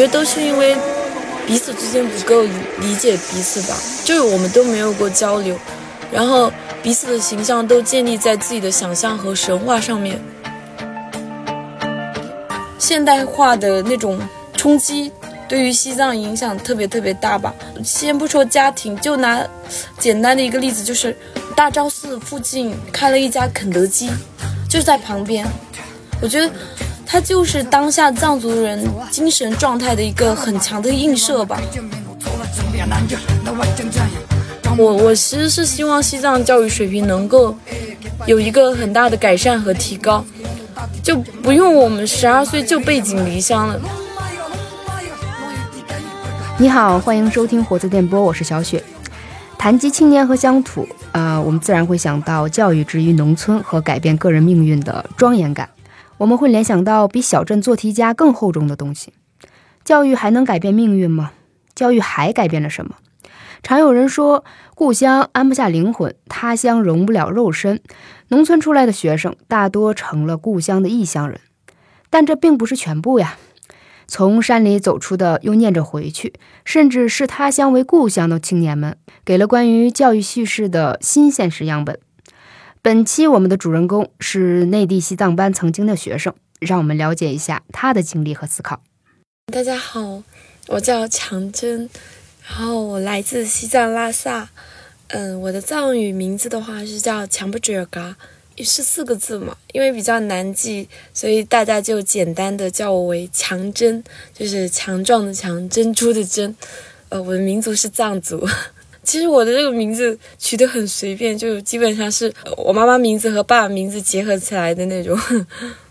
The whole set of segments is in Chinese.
觉得都是因为彼此之间不够理解彼此吧，就是我们都没有过交流，然后彼此的形象都建立在自己的想象和神话上面。现代化的那种冲击，对于西藏影响特别特别大吧。先不说家庭，就拿简单的一个例子，就是大昭寺附近开了一家肯德基，就在旁边。我觉得它就是当下藏族人精神状态的一个很强的映射吧。我我其实是希望西藏教育水平能够有一个很大的改善和提高。就不用我们十二岁就背井离乡了。你好，欢迎收听火车电波，我是小雪。谈及青年和乡土，呃，我们自然会想到教育之于农村和改变个人命运的庄严感。我们会联想到比小镇做题家更厚重的东西。教育还能改变命运吗？教育还改变了什么？常有人说，故乡安不下灵魂，他乡容不了肉身。农村出来的学生大多成了故乡的异乡人，但这并不是全部呀。从山里走出的又念着回去，甚至视他乡为故乡的青年们，给了关于教育叙事的新现实样本。本期我们的主人公是内地西藏班曾经的学生，让我们了解一下他的经历和思考。大家好，我叫强真，然后我来自西藏拉萨。嗯，我的藏语名字的话是叫强不追尔嘎，是四个字嘛，因为比较难记，所以大家就简单的叫我为强珍，就是强壮的强，珍珠的珍。呃，我的民族是藏族，其实我的这个名字取得很随便，就基本上是我妈妈名字和爸爸名字结合起来的那种。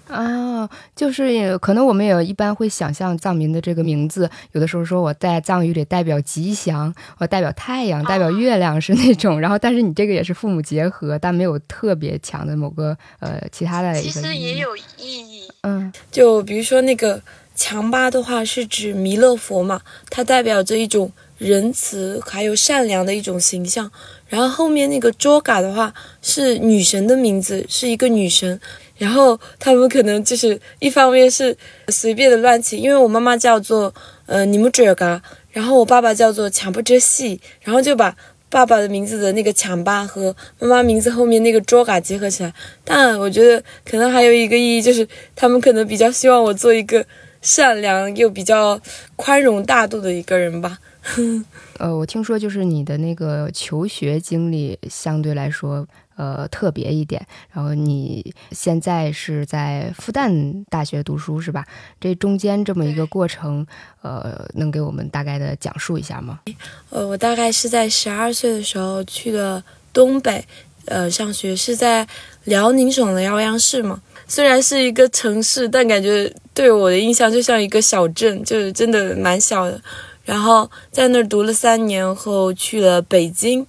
啊，就是可能我们也一般会想象藏民的这个名字，有的时候说我在藏语里代表吉祥，我代表太阳，代表月亮是那种。然后，但是你这个也是父母结合，但没有特别强的某个呃其他的。其实也有意义。嗯，就比如说那个强巴的话，是指弥勒佛嘛，它代表着一种仁慈还有善良的一种形象。然后后面那个卓嘎的话是女神的名字，是一个女神。然后他们可能就是一方面是随便的乱起，因为我妈妈叫做呃尼木哲嘎，然后我爸爸叫做强不哲系，然后就把爸爸的名字的那个强巴和妈妈名字后面那个卓嘎结合起来。但我觉得可能还有一个意义，就是他们可能比较希望我做一个善良又比较宽容大度的一个人吧。呃，我听说就是你的那个求学经历相对来说。呃，特别一点。然后你现在是在复旦大学读书是吧？这中间这么一个过程，呃，能给我们大概的讲述一下吗？呃，我大概是在十二岁的时候去的东北，呃，上学是在辽宁省的辽阳市嘛。虽然是一个城市，但感觉对我的印象就像一个小镇，就是真的蛮小的。然后在那儿读了三年后，去了北京。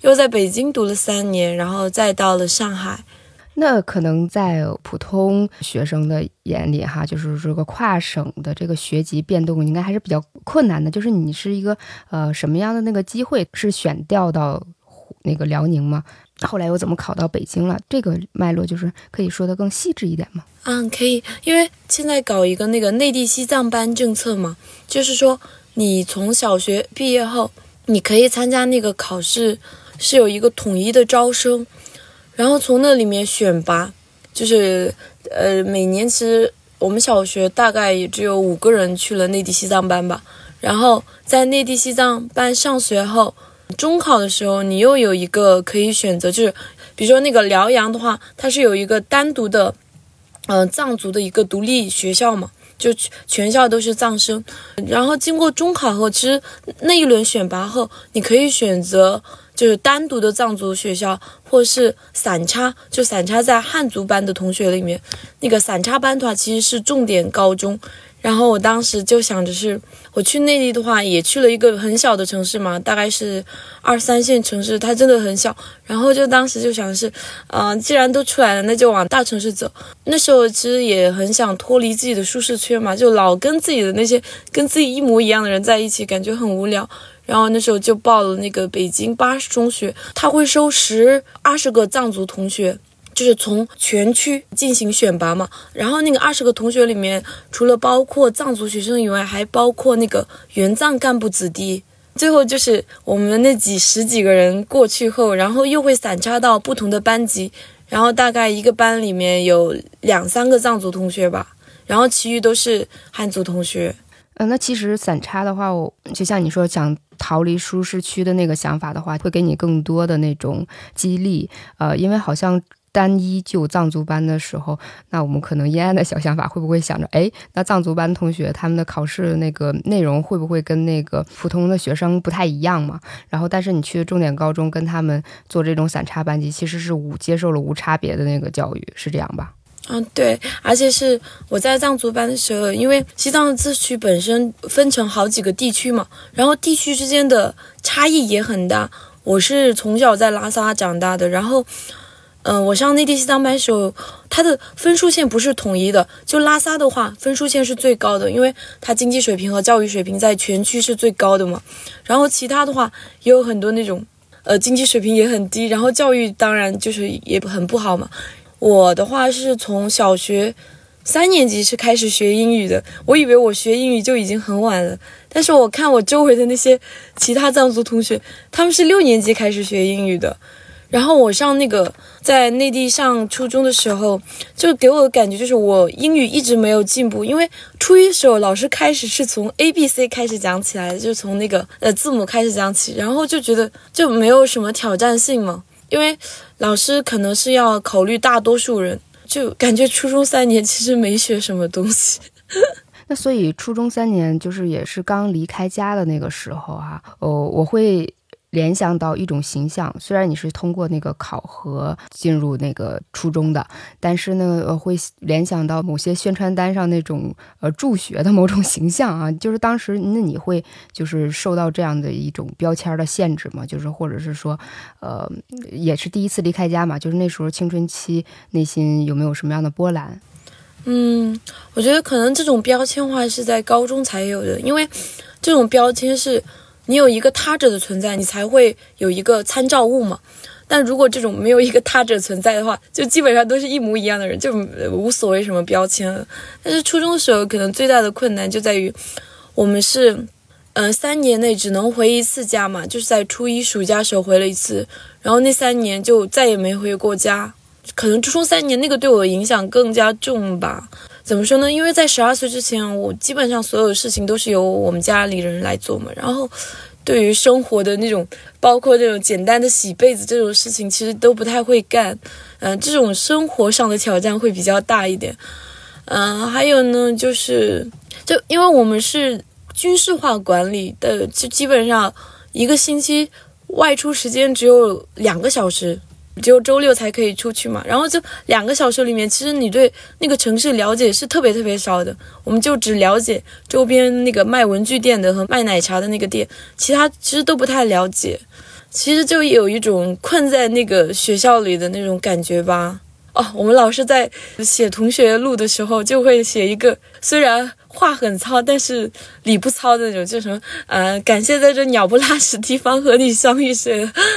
又在北京读了三年，然后再到了上海。那可能在普通学生的眼里，哈，就是这个跨省的这个学籍变动应该还是比较困难的。就是你是一个呃什么样的那个机会是选调到那个辽宁吗？后来又怎么考到北京了？这个脉络就是可以说的更细致一点吗？嗯，可以，因为现在搞一个那个内地西藏班政策嘛，就是说你从小学毕业后，你可以参加那个考试。是有一个统一的招生，然后从那里面选拔，就是呃，每年其实我们小学大概也只有五个人去了内地西藏班吧。然后在内地西藏班上学后，中考的时候你又有一个可以选择，就是比如说那个辽阳的话，它是有一个单独的，嗯，藏族的一个独立学校嘛，就全校都是藏生。然后经过中考后，其实那一轮选拔后，你可以选择。就是单独的藏族学校，或是散插，就散插在汉族班的同学里面。那个散插班的话，其实是重点高中。然后我当时就想着是，我去内地的话，也去了一个很小的城市嘛，大概是二三线城市，它真的很小。然后就当时就想是，嗯，既然都出来了，那就往大城市走。那时候其实也很想脱离自己的舒适圈嘛，就老跟自己的那些跟自己一模一样的人在一起，感觉很无聊。然后那时候就报了那个北京八十中学，他会收十二十个藏族同学，就是从全区进行选拔嘛。然后那个二十个同学里面，除了包括藏族学生以外，还包括那个援藏干部子弟。最后就是我们那几十几个人过去后，然后又会散插到不同的班级，然后大概一个班里面有两三个藏族同学吧，然后其余都是汉族同学。嗯，那其实散插的话，我就像你说想逃离舒适区的那个想法的话，会给你更多的那种激励。呃，因为好像。单一就藏族班的时候，那我们可能阴暗的小想法会不会想着，哎，那藏族班同学他们的考试那个内容会不会跟那个普通的学生不太一样嘛？然后，但是你去重点高中跟他们做这种散插班级，其实是无接受了无差别的那个教育，是这样吧？嗯，对，而且是我在藏族班的时候，因为西藏自治区本身分成好几个地区嘛，然后地区之间的差异也很大。我是从小在拉萨长大的，然后。嗯，我上内地西藏班时候，它的分数线不是统一的。就拉萨的话，分数线是最高的，因为它经济水平和教育水平在全区是最高的嘛。然后其他的话也有很多那种，呃，经济水平也很低，然后教育当然就是也很不好嘛。我的话是从小学三年级是开始学英语的，我以为我学英语就已经很晚了，但是我看我周围的那些其他藏族同学，他们是六年级开始学英语的。然后我上那个在内地上初中的时候，就给我的感觉就是我英语一直没有进步，因为初一的时候老师开始是从 A B C 开始讲起来，就从那个呃字母开始讲起，然后就觉得就没有什么挑战性嘛，因为老师可能是要考虑大多数人，就感觉初中三年其实没学什么东西。那所以初中三年就是也是刚离开家的那个时候哈，哦，我会。联想到一种形象，虽然你是通过那个考核进入那个初中的，但是呢，会联想到某些宣传单上那种呃助学的某种形象啊，就是当时那你会就是受到这样的一种标签的限制吗？就是或者是说，呃，也是第一次离开家嘛，就是那时候青春期内心有没有什么样的波澜？嗯，我觉得可能这种标签化是在高中才有的，因为这种标签是。你有一个他者的存在，你才会有一个参照物嘛。但如果这种没有一个他者存在的话，就基本上都是一模一样的人，就无所谓什么标签。但是初中的时候，可能最大的困难就在于，我们是，嗯，三年内只能回一次家嘛，就是在初一暑假时候回了一次，然后那三年就再也没回过家。可能初中三年那个对我的影响更加重吧。怎么说呢？因为在十二岁之前，我基本上所有事情都是由我们家里人来做嘛。然后，对于生活的那种，包括这种简单的洗被子这种事情，其实都不太会干。嗯，这种生活上的挑战会比较大一点。嗯，还有呢，就是就因为我们是军事化管理的，就基本上一个星期外出时间只有两个小时。只有周六才可以出去嘛，然后就两个小时里面，其实你对那个城市了解是特别特别少的。我们就只了解周边那个卖文具店的和卖奶茶的那个店，其他其实都不太了解。其实就有一种困在那个学校里的那种感觉吧。哦，我们老师在写同学录的时候就会写一个，虽然。话很糙，但是理不糙的那种，就什么呃，感谢在这鸟不拉屎地方和你相遇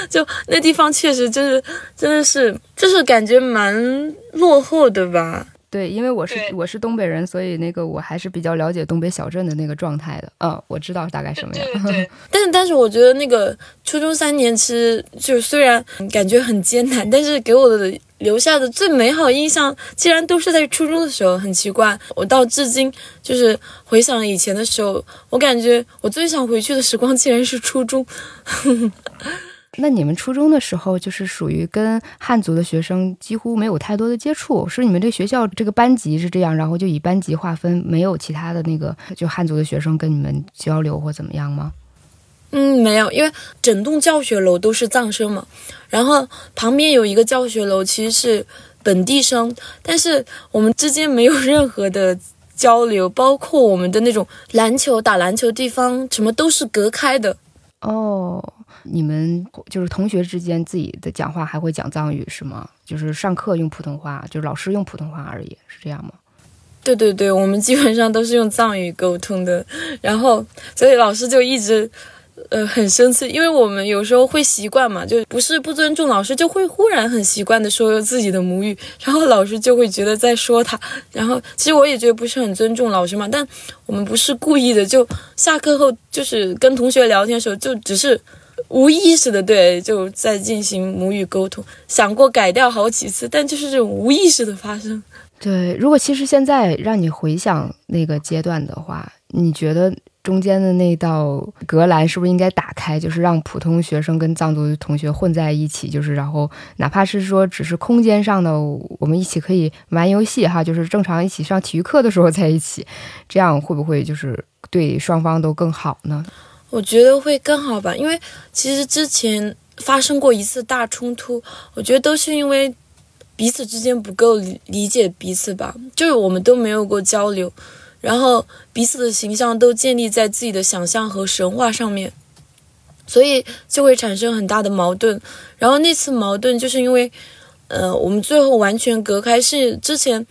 就那地方确实就是，真的是，就是感觉蛮落后的吧。对，因为我是我是东北人，所以那个我还是比较了解东北小镇的那个状态的。嗯，我知道大概什么样。对，但是但是我觉得那个初中三年，其实就虽然感觉很艰难，但是给我的留下的最美好印象，竟然都是在初中的时候。很奇怪，我到至今就是回想以前的时候，我感觉我最想回去的时光，竟然是初中。那你们初中的时候，就是属于跟汉族的学生几乎没有太多的接触，是你们这学校这个班级是这样，然后就以班级划分，没有其他的那个就汉族的学生跟你们交流或怎么样吗？嗯，没有，因为整栋教学楼都是藏生嘛，然后旁边有一个教学楼其实是本地生，但是我们之间没有任何的交流，包括我们的那种篮球打篮球地方什么都是隔开的。哦。你们就是同学之间自己的讲话还会讲藏语是吗？就是上课用普通话，就是老师用普通话而已，是这样吗？对对对，我们基本上都是用藏语沟通的。然后，所以老师就一直呃很生气，因为我们有时候会习惯嘛，就不是不尊重老师，就会忽然很习惯的说自己的母语，然后老师就会觉得在说他。然后其实我也觉得不是很尊重老师嘛，但我们不是故意的，就下课后就是跟同学聊天的时候，就只是无意识的对就在进行母语沟通，想过改掉好几次，但就是这种无意识的发生。对，如果其实现在让你回想那个阶段的话，你觉得中间的那道隔栏是不是应该打开，就是让普通学生跟藏族同学混在一起，就是然后哪怕是说只是空间上的，我们一起可以玩游戏哈，就是正常一起上体育课的时候在一起，这样会不会就是对双方都更好呢？我觉得会更好吧，因为其实之前发生过一次大冲突，我觉得都是因为。彼此之间不够理解彼此吧，就是我们都没有过交流，然后彼此的形象都建立在自己的想象和神话上面，所以就会产生很大的矛盾。然后那次矛盾就是因为，呃，我们最后完全隔开。是之前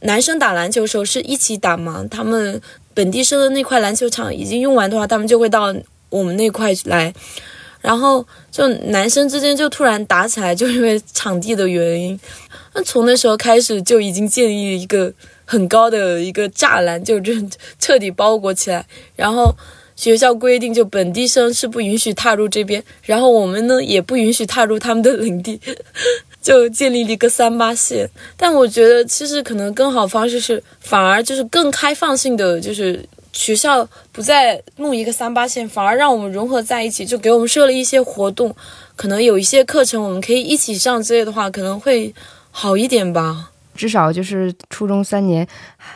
男生打篮球的时候是一起打嘛，他们本地生的那块篮球场已经用完的话，他们就会到我们那块来。然后就男生之间就突然打起来，就因为场地的原因。那从那时候开始就已经建立一个很高的一个栅栏，就这彻底包裹起来。然后学校规定，就本地生是不允许踏入这边，然后我们呢也不允许踏入他们的领地，就建立了一个三八线。但我觉得其实可能更好方式是，反而就是更开放性的，就是。学校不再弄一个三八线，反而让我们融合在一起，就给我们设了一些活动，可能有一些课程我们可以一起上之类的话，可能会好一点吧。至少就是初中三年，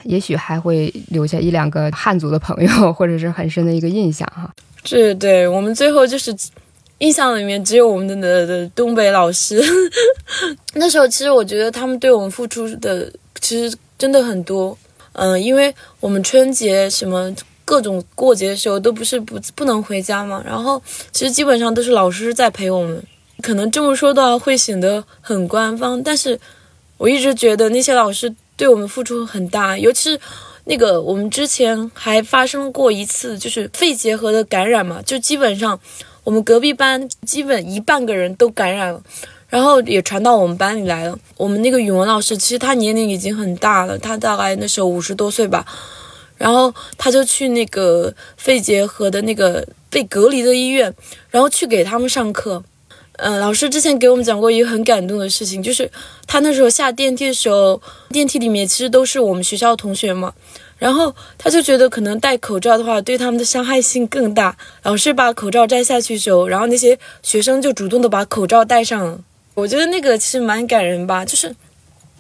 也许还会留下一两个汉族的朋友，或者是很深的一个印象哈。这对，我们最后就是印象里面只有我们的的东北老师。那时候其实我觉得他们对我们付出的其实真的很多。嗯，因为我们春节什么各种过节的时候都不是不不能回家嘛，然后其实基本上都是老师在陪我们。可能这么说的话会显得很官方，但是我一直觉得那些老师对我们付出很大，尤其是那个我们之前还发生过一次就是肺结核的感染嘛，就基本上我们隔壁班基本一半个人都感染了。然后也传到我们班里来了。我们那个语文老师，其实他年龄已经很大了，他大概那时候五十多岁吧。然后他就去那个肺结核的那个被隔离的医院，然后去给他们上课。嗯，老师之前给我们讲过一个很感动的事情，就是他那时候下电梯的时候，电梯里面其实都是我们学校同学嘛。然后他就觉得可能戴口罩的话对他们的伤害性更大。老师把口罩摘下去的时候，然后那些学生就主动的把口罩戴上了。我觉得那个其实蛮感人吧，就是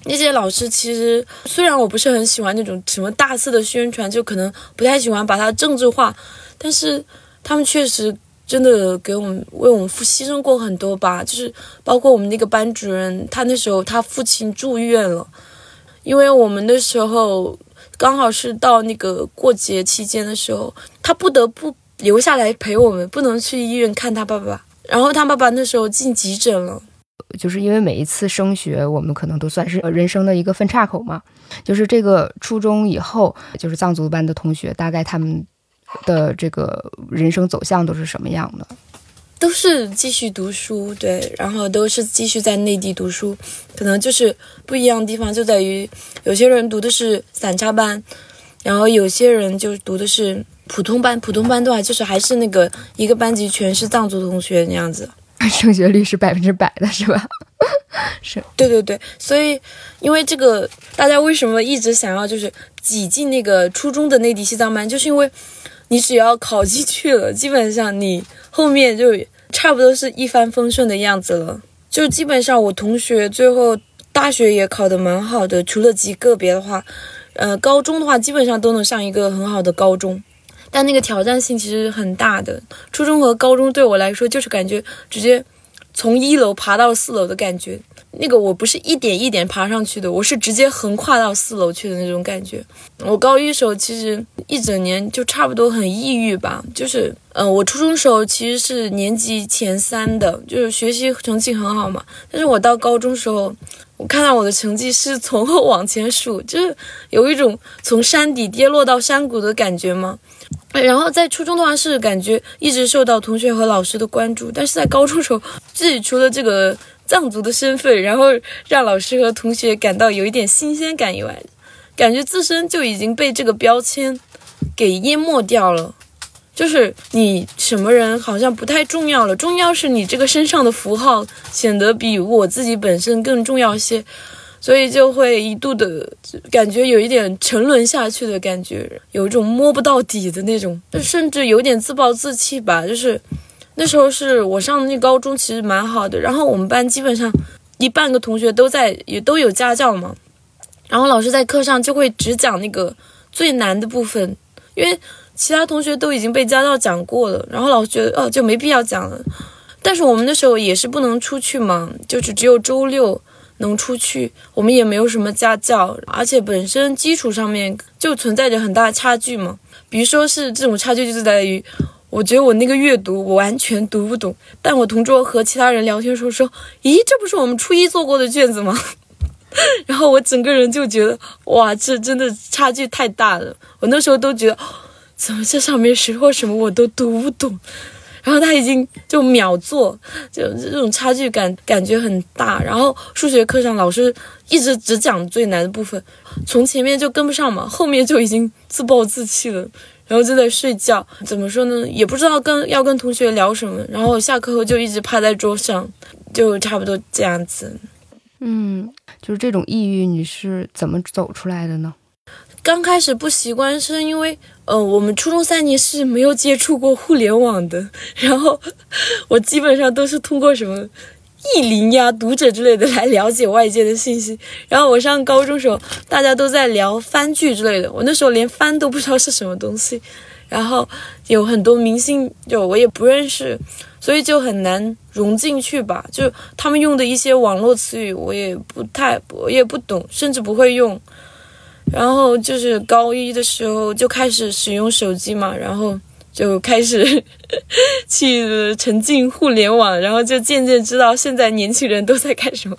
那些老师其实虽然我不是很喜欢那种什么大肆的宣传，就可能不太喜欢把它政治化，但是他们确实真的给我们为我们付牺牲过很多吧。就是包括我们那个班主任，他那时候他父亲住院了，因为我们那时候刚好是到那个过节期间的时候，他不得不留下来陪我们，不能去医院看他爸爸。然后他爸爸那时候进急诊了。就是因为每一次升学，我们可能都算是人生的一个分岔口嘛。就是这个初中以后，就是藏族班的同学，大概他们的这个人生走向都是什么样的？都是继续读书，对，然后都是继续在内地读书。可能就是不一样的地方就在于，有些人读的是散插班，然后有些人就读的是普通班。普通班的话，就是还是那个一个班级全是藏族同学那样子。升学率是百分之百的，是吧？是对对对，所以因为这个，大家为什么一直想要就是挤进那个初中的内地西藏班，就是因为你只要考进去了，基本上你后面就差不多是一帆风顺的样子了。就基本上我同学最后大学也考得蛮好的，除了极个别的话，呃，高中的话基本上都能上一个很好的高中。但那个挑战性其实很大的，初中和高中对我来说就是感觉直接从一楼爬到四楼的感觉。那个我不是一点一点爬上去的，我是直接横跨到四楼去的那种感觉。我高一时候其实一整年就差不多很抑郁吧，就是，嗯，我初中时候其实是年级前三的，就是学习成绩很好嘛。但是我到高中时候，我看到我的成绩是从后往前数，就是有一种从山底跌落到山谷的感觉吗？然后在初中的话是感觉一直受到同学和老师的关注，但是在高中时候，自己除了这个藏族的身份，然后让老师和同学感到有一点新鲜感以外，感觉自身就已经被这个标签给淹没掉了。就是你什么人好像不太重要了，重要是你这个身上的符号显得比我自己本身更重要些。所以就会一度的感觉有一点沉沦下去的感觉，有一种摸不到底的那种，就甚至有点自暴自弃吧。就是那时候是我上的那高中，其实蛮好的。然后我们班基本上一半个同学都在，也都有家教嘛。然后老师在课上就会只讲那个最难的部分，因为其他同学都已经被家教讲过了。然后老师觉得哦就没必要讲了。但是我们那时候也是不能出去嘛，就是只有周六。能出去，我们也没有什么家教，而且本身基础上面就存在着很大的差距嘛。比如说是这种差距，就是在于，我觉得我那个阅读我完全读不懂，但我同桌和其他人聊天时候说，咦，这不是我们初一做过的卷子吗？然后我整个人就觉得，哇，这真的差距太大了。我那时候都觉得，怎么这上面学过什么我都读不懂。然后他已经就秒做，就这种差距感感觉很大。然后数学课上老师一直只讲最难的部分，从前面就跟不上嘛，后面就已经自暴自弃了，然后就在睡觉。怎么说呢？也不知道跟要跟同学聊什么。然后下课后就一直趴在桌上，就差不多这样子。嗯，就是这种抑郁，你是怎么走出来的呢？刚开始不习惯，是因为，呃，我们初中三年是没有接触过互联网的，然后我基本上都是通过什么意林呀、读者之类的来了解外界的信息。然后我上高中时候，大家都在聊番剧之类的，我那时候连番都不知道是什么东西，然后有很多明星就我也不认识，所以就很难融进去吧。就他们用的一些网络词语，我也不太，我也不懂，甚至不会用。然后就是高一的时候就开始使用手机嘛，然后就开始 去沉浸互联网，然后就渐渐知道现在年轻人都在干什么，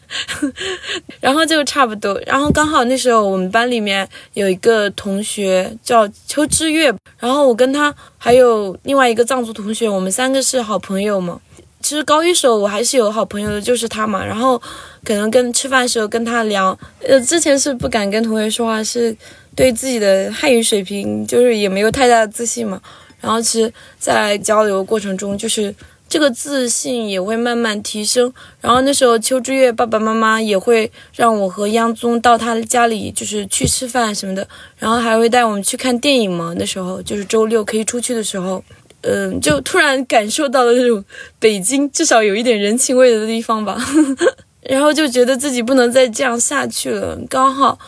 然后就差不多。然后刚好那时候我们班里面有一个同学叫邱知月，然后我跟他还有另外一个藏族同学，我们三个是好朋友嘛。其实高一时候我还是有好朋友的，就是他嘛。然后可能跟吃饭时候跟他聊，呃，之前是不敢跟同学说话，是对自己的汉语水平就是也没有太大的自信嘛。然后其实，在交流过程中，就是这个自信也会慢慢提升。然后那时候邱之月爸爸妈妈也会让我和央宗到他家里，就是去吃饭什么的，然后还会带我们去看电影嘛。那时候就是周六可以出去的时候。嗯，就突然感受到了那种北京至少有一点人情味的地方吧，然后就觉得自己不能再这样下去了。刚好，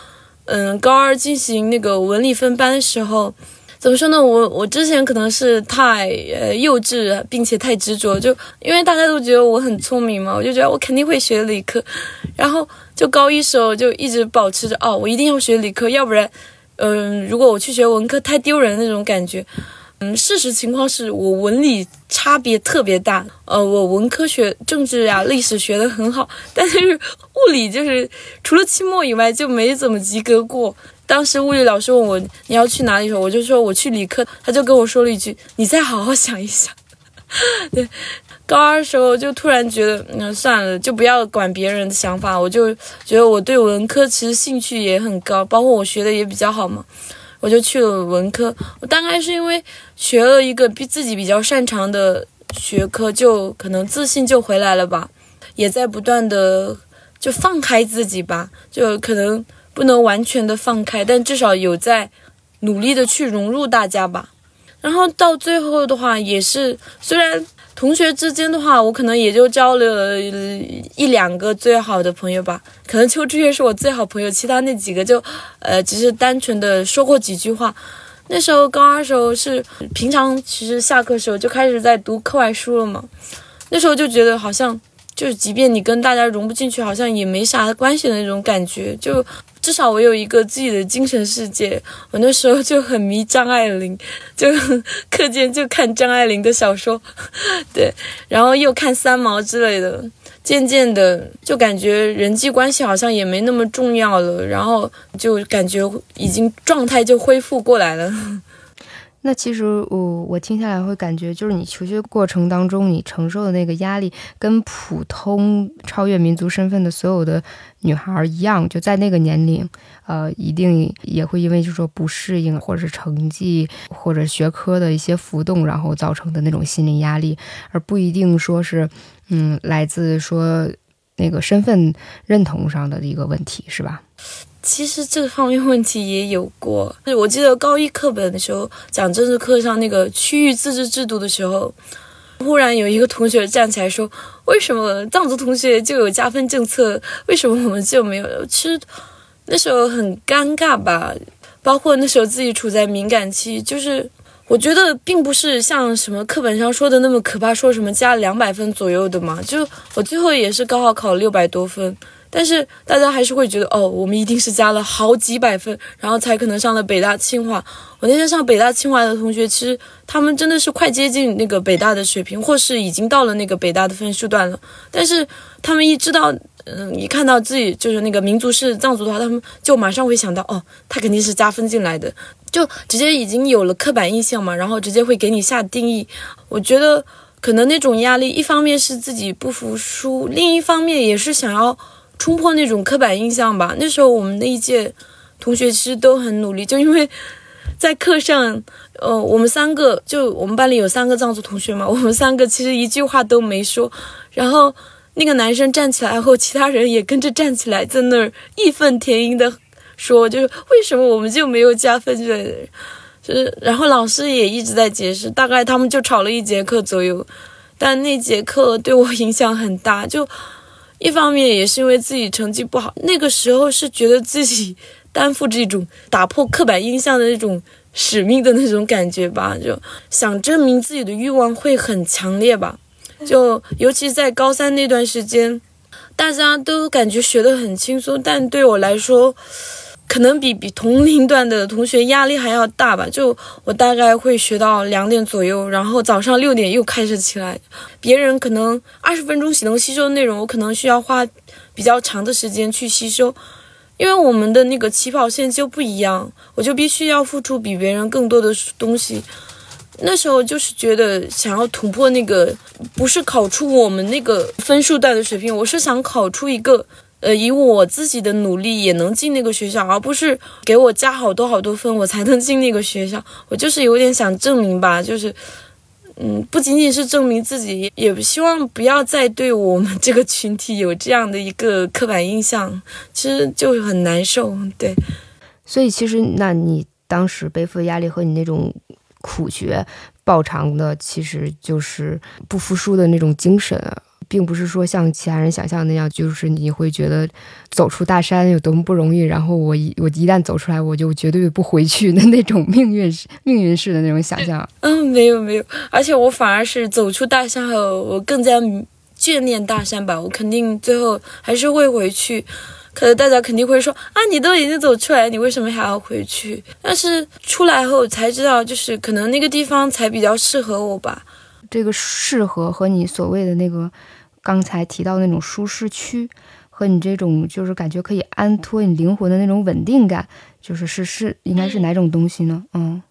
嗯，高二进行那个文理分班的时候，怎么说呢？我我之前可能是太呃幼稚，并且太执着，就因为大家都觉得我很聪明嘛，我就觉得我肯定会学理科，然后就高一时候就一直保持着哦，我一定要学理科，要不然，嗯，如果我去学文科太丢人那种感觉。嗯，事实情况是我文理差别特别大。呃，我文科学政治呀、历史学得很好，但是物理就是除了期末以外就没怎么及格过。当时物理老师问我你要去哪里时候，我就说我去理科，他就跟我说了一句：“你再好好想一想。”对，高二时候就突然觉得，那算了，就不要管别人的想法，我就觉得我对文科其实兴趣也很高，包括我学的也比较好嘛。我就去了文科，我大概是因为学了一个比自己比较擅长的学科，就可能自信就回来了吧，也在不断的就放开自己吧，就可能不能完全的放开，但至少有在努力的去融入大家吧。然后到最后的话，也是虽然。同学之间的话，我可能也就交流了一两个最好的朋友吧。可能邱志月是我最好朋友，其他那几个就，呃，只是单纯的说过几句话。那时候高二时候是平常，其实下课时候就开始在读课外书了嘛。那时候就觉得好像，就是即便你跟大家融不进去，好像也没啥关系的那种感觉，就。至少我有一个自己的精神世界。我那时候就很迷张爱玲，就课间就看张爱玲的小说，对，然后又看三毛之类的。渐渐的就感觉人际关系好像也没那么重要了，然后就感觉已经状态就恢复过来了。那其实我我听下来会感觉，就是你求学过程当中，你承受的那个压力，跟普通超越民族身份的所有的女孩一样，就在那个年龄，呃，一定也会因为就是说不适应，或者是成绩或者学科的一些浮动，然后造成的那种心理压力，而不一定说是，嗯，来自说那个身份认同上的一个问题，是吧？其实这方面问题也有过。我记得高一课本的时候讲政治课上那个区域自治制度的时候，忽然有一个同学站起来说：“为什么藏族同学就有加分政策，为什么我们就没有？”其实那时候很尴尬吧。包括那时候自己处在敏感期，就是我觉得并不是像什么课本上说的那么可怕，说什么加两百分左右的嘛。就我最后也是高考考六百多分。但是大家还是会觉得，哦，我们一定是加了好几百分，然后才可能上了北大清华。我那天上北大清华的同学，其实他们真的是快接近那个北大的水平，或是已经到了那个北大的分数段了。但是他们一知道，嗯，一看到自己就是那个民族是藏族的话，他们就马上会想到，哦，他肯定是加分进来的，就直接已经有了刻板印象嘛，然后直接会给你下定义。我觉得可能那种压力，一方面是自己不服输，另一方面也是想要。冲破那种刻板印象吧。那时候我们那一届同学其实都很努力，就因为在课上，呃，我们三个就我们班里有三个藏族同学嘛，我们三个其实一句话都没说。然后那个男生站起来后，其他人也跟着站起来，在那儿义愤填膺的说，就是为什么我们就没有加分之类的。就是，然后老师也一直在解释，大概他们就吵了一节课左右，但那节课对我影响很大，就。一方面也是因为自己成绩不好，那个时候是觉得自己 担负这种打破刻板印象的那种使命的那种感觉吧，就想证明自己的欲望会很强烈吧。就尤其在高三那段时间，大家都感觉学得很轻松，但对我来说。可能比比同龄段的同学压力还要大吧。就我大概会学到两点左右，然后早上六点又开始起来。别人可能二十分钟能吸收的内容，我可能需要花比较长的时间去吸收，因为我们的那个起跑线就不一样，我就必须要付出比别人更多的东西。那时候就是觉得想要突破那个，不是考出我们那个分数带的水平，我是想考出一个。呃，以我自己的努力也能进那个学校，而不是给我加好多好多分我才能进那个学校。我就是有点想证明吧，就是，嗯，不仅仅是证明自己，也希望不要再对我们这个群体有这样的一个刻板印象。其实就很难受，对。所以其实，那你当时背负的压力和你那种苦学爆长的，其实就是不服输的那种精神啊。并不是说像其他人想象那样，就是你会觉得走出大山有多么不容易，然后我一我一旦走出来，我就绝对不回去的那种命运命运式的那种想象。嗯，没有没有，而且我反而是走出大山后，我更加眷恋大山吧。我肯定最后还是会回去，可能大家肯定会说啊，你都已经走出来，你为什么还要回去？但是出来后才知道，就是可能那个地方才比较适合我吧。这个适合和你所谓的那个。刚才提到那种舒适区，和你这种就是感觉可以安托你灵魂的那种稳定感，就是是是应该是哪种东西呢？嗯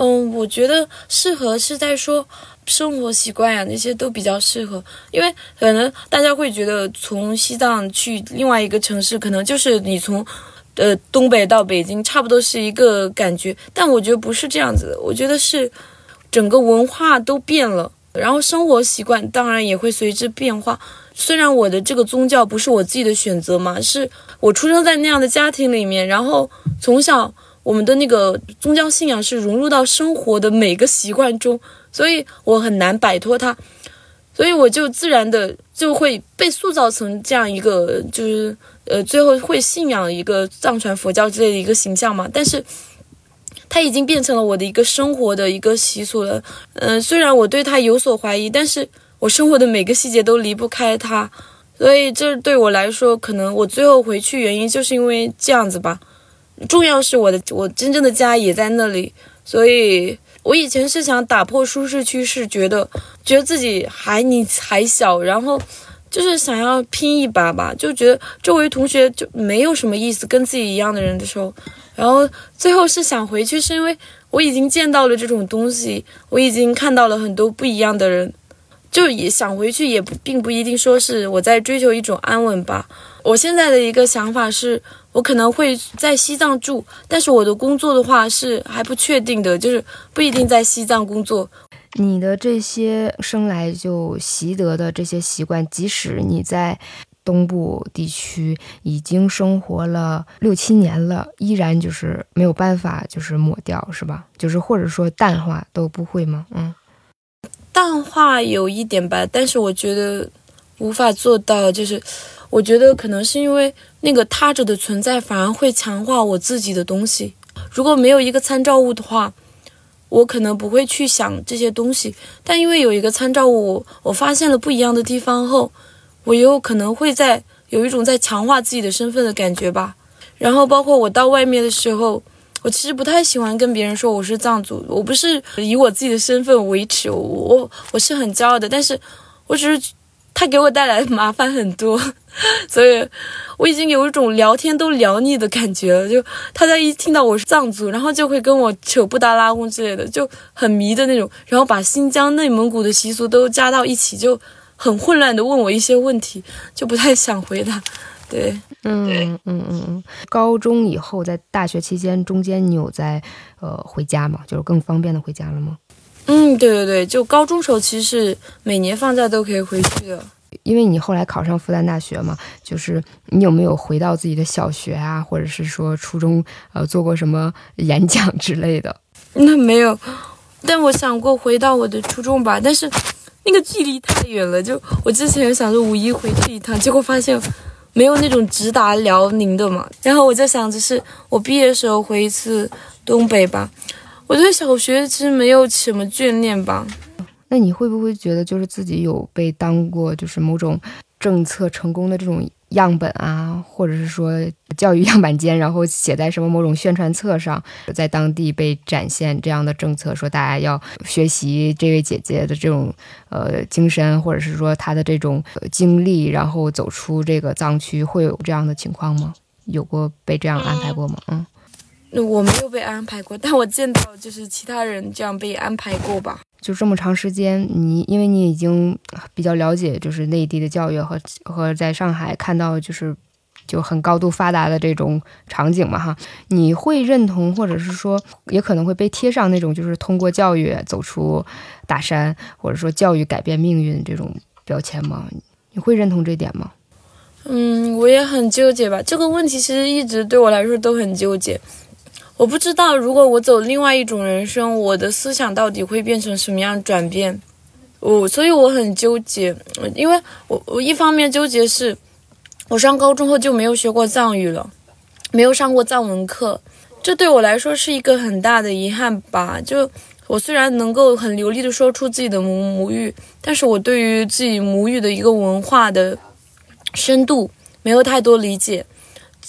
嗯，我觉得适合是在说生活习惯呀，那些都比较适合，因为可能大家会觉得从西藏去另外一个城市，可能就是你从呃东北到北京差不多是一个感觉，但我觉得不是这样子的，我觉得是整个文化都变了。然后生活习惯当然也会随之变化。虽然我的这个宗教不是我自己的选择嘛，是我出生在那样的家庭里面，然后从小我们的那个宗教信仰是融入到生活的每个习惯中，所以我很难摆脱它，所以我就自然的就会被塑造成这样一个，就是呃，最后会信仰一个藏传佛教之类的一个形象嘛。但是。它已经变成了我的一个生活的一个习俗了，嗯，虽然我对它有所怀疑，但是我生活的每个细节都离不开它，所以这对我来说，可能我最后回去原因就是因为这样子吧。重要是我的，我真正的家也在那里，所以我以前是想打破舒适区，是觉得觉得自己还你还小，然后就是想要拼一把吧，就觉得周围同学就没有什么意思，跟自己一样的人的时候。然后最后是想回去，是因为我已经见到了这种东西，我已经看到了很多不一样的人，就也想回去，也并不一定说是我在追求一种安稳吧。我现在的一个想法是，我可能会在西藏住，但是我的工作的话是还不确定的，就是不一定在西藏工作。你的这些生来就习得的这些习惯，即使你在东部地区已经生活了六七年了，依然就是没有办法就是抹掉，是吧？就是或者说淡化都不会吗？嗯，淡化有一点吧，但是我觉得无法做到，就是我觉得可能是因为那个他者的存在，反而会强化我自己的东西。如果没有一个参照物的话。我可能不会去想这些东西，但因为有一个参照物，我发现了不一样的地方后，我又可能会在有一种在强化自己的身份的感觉吧。然后包括我到外面的时候，我其实不太喜欢跟别人说我是藏族，我不是以我自己的身份为耻，我我我是很骄傲的，但是我只是。他给我带来麻烦很多，所以我已经有一种聊天都聊腻的感觉了。就他在一听到我是藏族，然后就会跟我扯布达拉宫之类的，就很迷的那种，然后把新疆、内蒙古的习俗都加到一起，就很混乱的问我一些问题，就不太想回答。对，嗯嗯嗯嗯。高中以后，在大学期间中间，你有在呃回家吗？就是更方便的回家了吗？嗯，对对对，就高中时候其实是每年放假都可以回去的。因为你后来考上复旦大学嘛，就是你有没有回到自己的小学啊，或者是说初中，呃，做过什么演讲之类的？那没有，但我想过回到我的初中吧，但是那个距离太远了。就我之前想着五一回去一趟，结果发现没有那种直达辽宁的嘛。然后我就想着是我毕业时候回一次东北吧。我对小学其实没有什么眷恋吧。那你会不会觉得，就是自己有被当过，就是某种政策成功的这种样本啊，或者是说教育样板间，然后写在什么某种宣传册上，在当地被展现这样的政策，说大家要学习这位姐姐的这种呃精神，或者是说她的这种经历，然后走出这个藏区，会有这样的情况吗？有过被这样安排过吗？嗯。那我没有被安排过，但我见到就是其他人这样被安排过吧。就这么长时间，你因为你已经比较了解，就是内地的教育和和在上海看到就是就很高度发达的这种场景嘛哈，你会认同或者是说也可能会被贴上那种就是通过教育走出大山，或者说教育改变命运这种标签吗？你会认同这点吗？嗯，我也很纠结吧。这个问题其实一直对我来说都很纠结。我不知道，如果我走另外一种人生，我的思想到底会变成什么样转变？我所以我很纠结，因为我我一方面纠结是，我上高中后就没有学过藏语了，没有上过藏文课，这对我来说是一个很大的遗憾吧。就我虽然能够很流利的说出自己的母母语，但是我对于自己母语的一个文化的深度没有太多理解。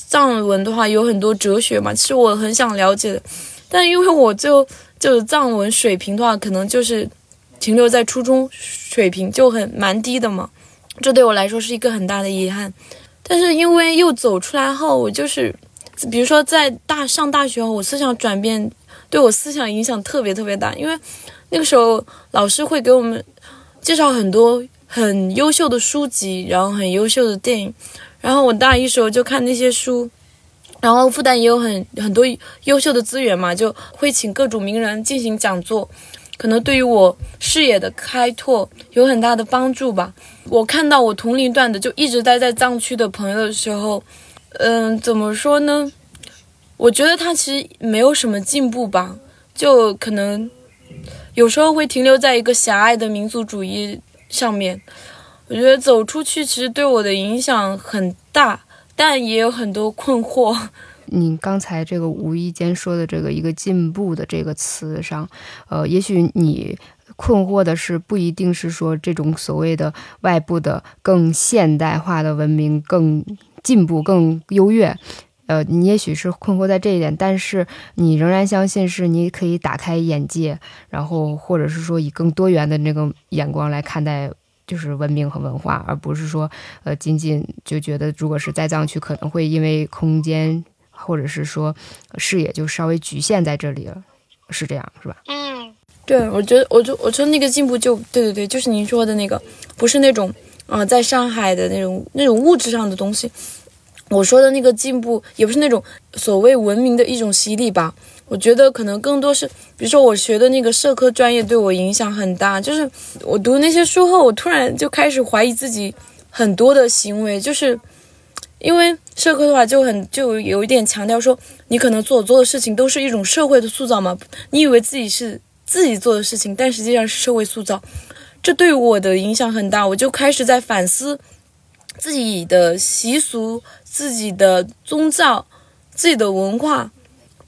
藏文的话有很多哲学嘛，其实我很想了解的，但因为我就就是藏文水平的话，可能就是停留在初中水平，就很蛮低的嘛，这对我来说是一个很大的遗憾。但是因为又走出来后，我就是，比如说在大上大学后，我思想转变对我思想影响特别特别大，因为那个时候老师会给我们介绍很多很优秀的书籍，然后很优秀的电影。然后我大一时候就看那些书，然后复旦也有很很多优秀的资源嘛，就会请各种名人进行讲座，可能对于我视野的开拓有很大的帮助吧。我看到我同龄段的就一直待在藏区的朋友的时候，嗯，怎么说呢？我觉得他其实没有什么进步吧，就可能有时候会停留在一个狭隘的民族主义上面。我觉得走出去其实对我的影响很大，但也有很多困惑。你刚才这个无意间说的这个一个进步的这个词上，呃，也许你困惑的是不一定是说这种所谓的外部的更现代化的文明更进步更优越，呃，你也许是困惑在这一点，但是你仍然相信是你可以打开眼界，然后或者是说以更多元的那个眼光来看待。就是文明和文化，而不是说，呃，仅仅就觉得，如果是在藏区，可能会因为空间或者是说视野就稍微局限在这里了。是这样，是吧？嗯，对，我觉得，我就我觉得那个进步就对对对，就是您说的那个，不是那种啊、呃在上海的那种那种物质上的东西。我说的那个进步，也不是那种所谓文明的一种洗礼吧。我觉得可能更多是，比如说我学的那个社科专业对我影响很大。就是我读那些书后，我突然就开始怀疑自己很多的行为，就是因为社科的话就很就有一点强调说，你可能所做的事情都是一种社会的塑造嘛。你以为自己是自己做的事情，但实际上是社会塑造。这对我的影响很大，我就开始在反思自己的习俗、自己的宗教、自己的文化，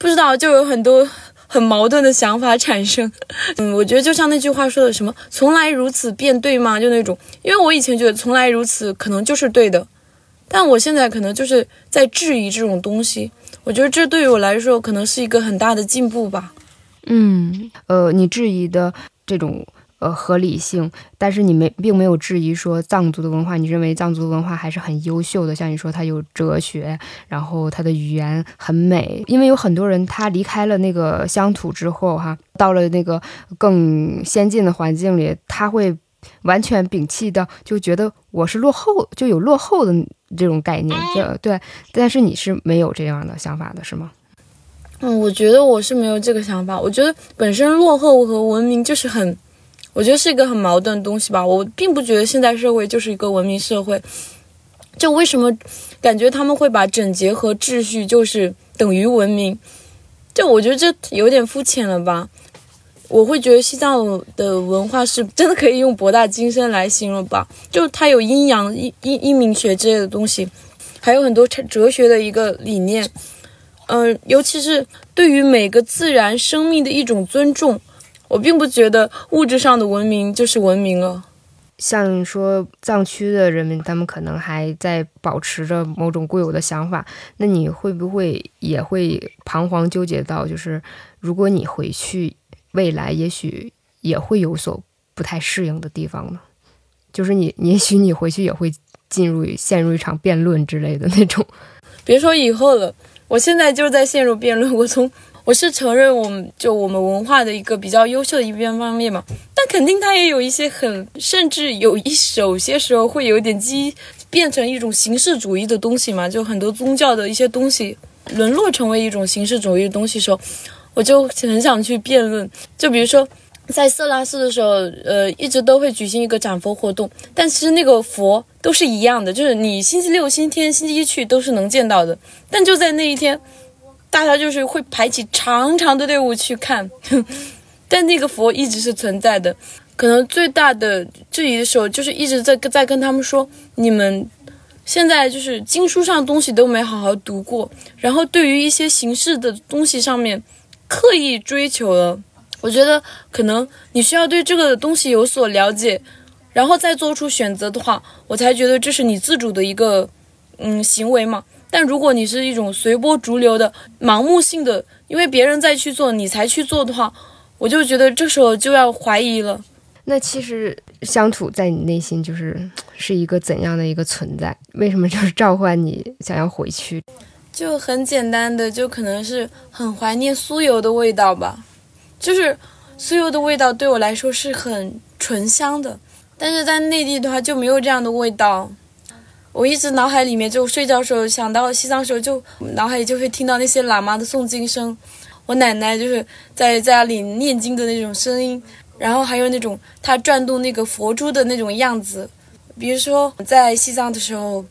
不知道就有很多很矛盾的想法产生。嗯，我觉得就像那句话说的，什么“从来如此便对吗？”就那种，因为我以前觉得“从来如此”可能就是对的，但我现在可能就是在质疑这种东西。我觉得这对于我来说可能是一个很大的进步吧。嗯，呃，你质疑的这种呃合理性，但是你没并没有质疑说藏族的文化，你认为藏族文化还是很优秀的，像你说它有哲学，然后它的语言很美，因为有很多人他离开了那个乡土之后哈，到了那个更先进的环境里，他会完全摒弃掉，就觉得我是落后，就有落后的这种概念，这对，但是你是没有这样的想法的，是吗？嗯，我觉得我是没有这个想法。我觉得本身落后和文明就是很，我觉得是一个很矛盾的东西吧。我并不觉得现代社会就是一个文明社会。就为什么感觉他们会把整洁和秩序就是等于文明？就我觉得这有点肤浅了吧。我会觉得西藏的文化是真的可以用博大精深来形容吧。就它有阴阳、阴阴阴明学之类的东西，还有很多哲学的一个理念。嗯、尤其是对于每个自然生命的一种尊重，我并不觉得物质上的文明就是文明了。像说藏区的人民，他们可能还在保持着某种固有的想法，那你会不会也会彷徨纠结到，就是如果你回去，未来也许也会有所不太适应的地方呢？就是你，也许你回去也会进入陷入一场辩论之类的那种。别说以后了，我现在就在陷入辩论。我从我是承认我们就我们文化的一个比较优秀的一边方面嘛，但肯定它也有一些很，甚至有一有些时候会有点基变成一种形式主义的东西嘛，就很多宗教的一些东西沦落成为一种形式主义的东西时候，我就很想去辩论。就比如说。在色拉寺的时候，呃，一直都会举行一个展佛活动，但其实那个佛都是一样的，就是你星期六、星期天、星期一去都是能见到的。但就在那一天，大家就是会排起长长的队伍去看，但那个佛一直是存在的。可能最大的质疑的时候，就是一直在在跟他们说，你们现在就是经书上东西都没好好读过，然后对于一些形式的东西上面刻意追求了。我觉得可能你需要对这个东西有所了解，然后再做出选择的话，我才觉得这是你自主的一个嗯行为嘛。但如果你是一种随波逐流的、盲目性的，因为别人在去做你才去做的话，我就觉得这时候就要怀疑了。那其实乡土在你内心就是是一个怎样的一个存在？为什么就是召唤你想要回去？就很简单的，就可能是很怀念酥油的味道吧。就是酥油的味道对我来说是很醇香的，但是在内地的话就没有这样的味道。我一直脑海里面就睡觉的时候想到西藏时候，就脑海里就会听到那些喇嘛的诵经声，我奶奶就是在在家里念经的那种声音，然后还有那种她转动那个佛珠的那种样子。比如说在西藏的时候。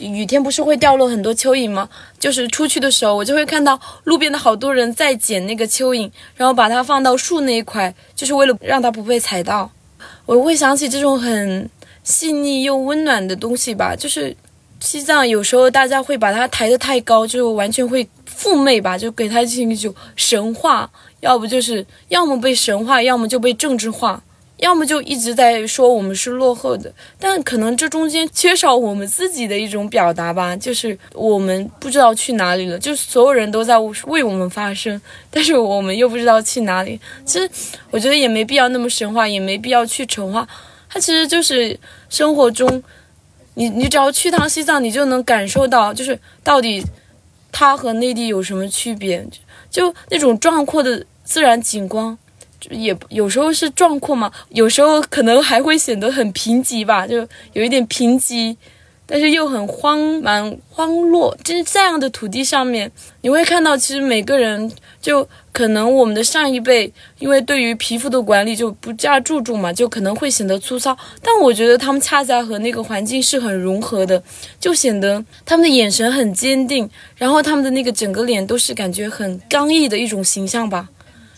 雨天不是会掉落很多蚯蚓吗？就是出去的时候，我就会看到路边的好多人在捡那个蚯蚓，然后把它放到树那一块，就是为了让它不被踩到。我会想起这种很细腻又温暖的东西吧。就是西藏有时候大家会把它抬得太高，就完全会附媚吧，就给它进行一种神话，要不就是要么被神话，要么就被政治化。要么就一直在说我们是落后的，但可能这中间缺少我们自己的一种表达吧，就是我们不知道去哪里了，就是所有人都在为我们发声，但是我们又不知道去哪里。其实我觉得也没必要那么神话，也没必要去丑化，它其实就是生活中，你你只要去趟西藏，你就能感受到，就是到底它和内地有什么区别，就那种壮阔的。自然景观，也有时候是壮阔嘛，有时候可能还会显得很贫瘠吧，就有一点贫瘠。但是又很荒蛮荒落，就是这样的土地上面，你会看到，其实每个人就可能我们的上一辈，因为对于皮肤的管理就不加注重嘛，就可能会显得粗糙。但我觉得他们恰恰和那个环境是很融合的，就显得他们的眼神很坚定，然后他们的那个整个脸都是感觉很刚毅的一种形象吧，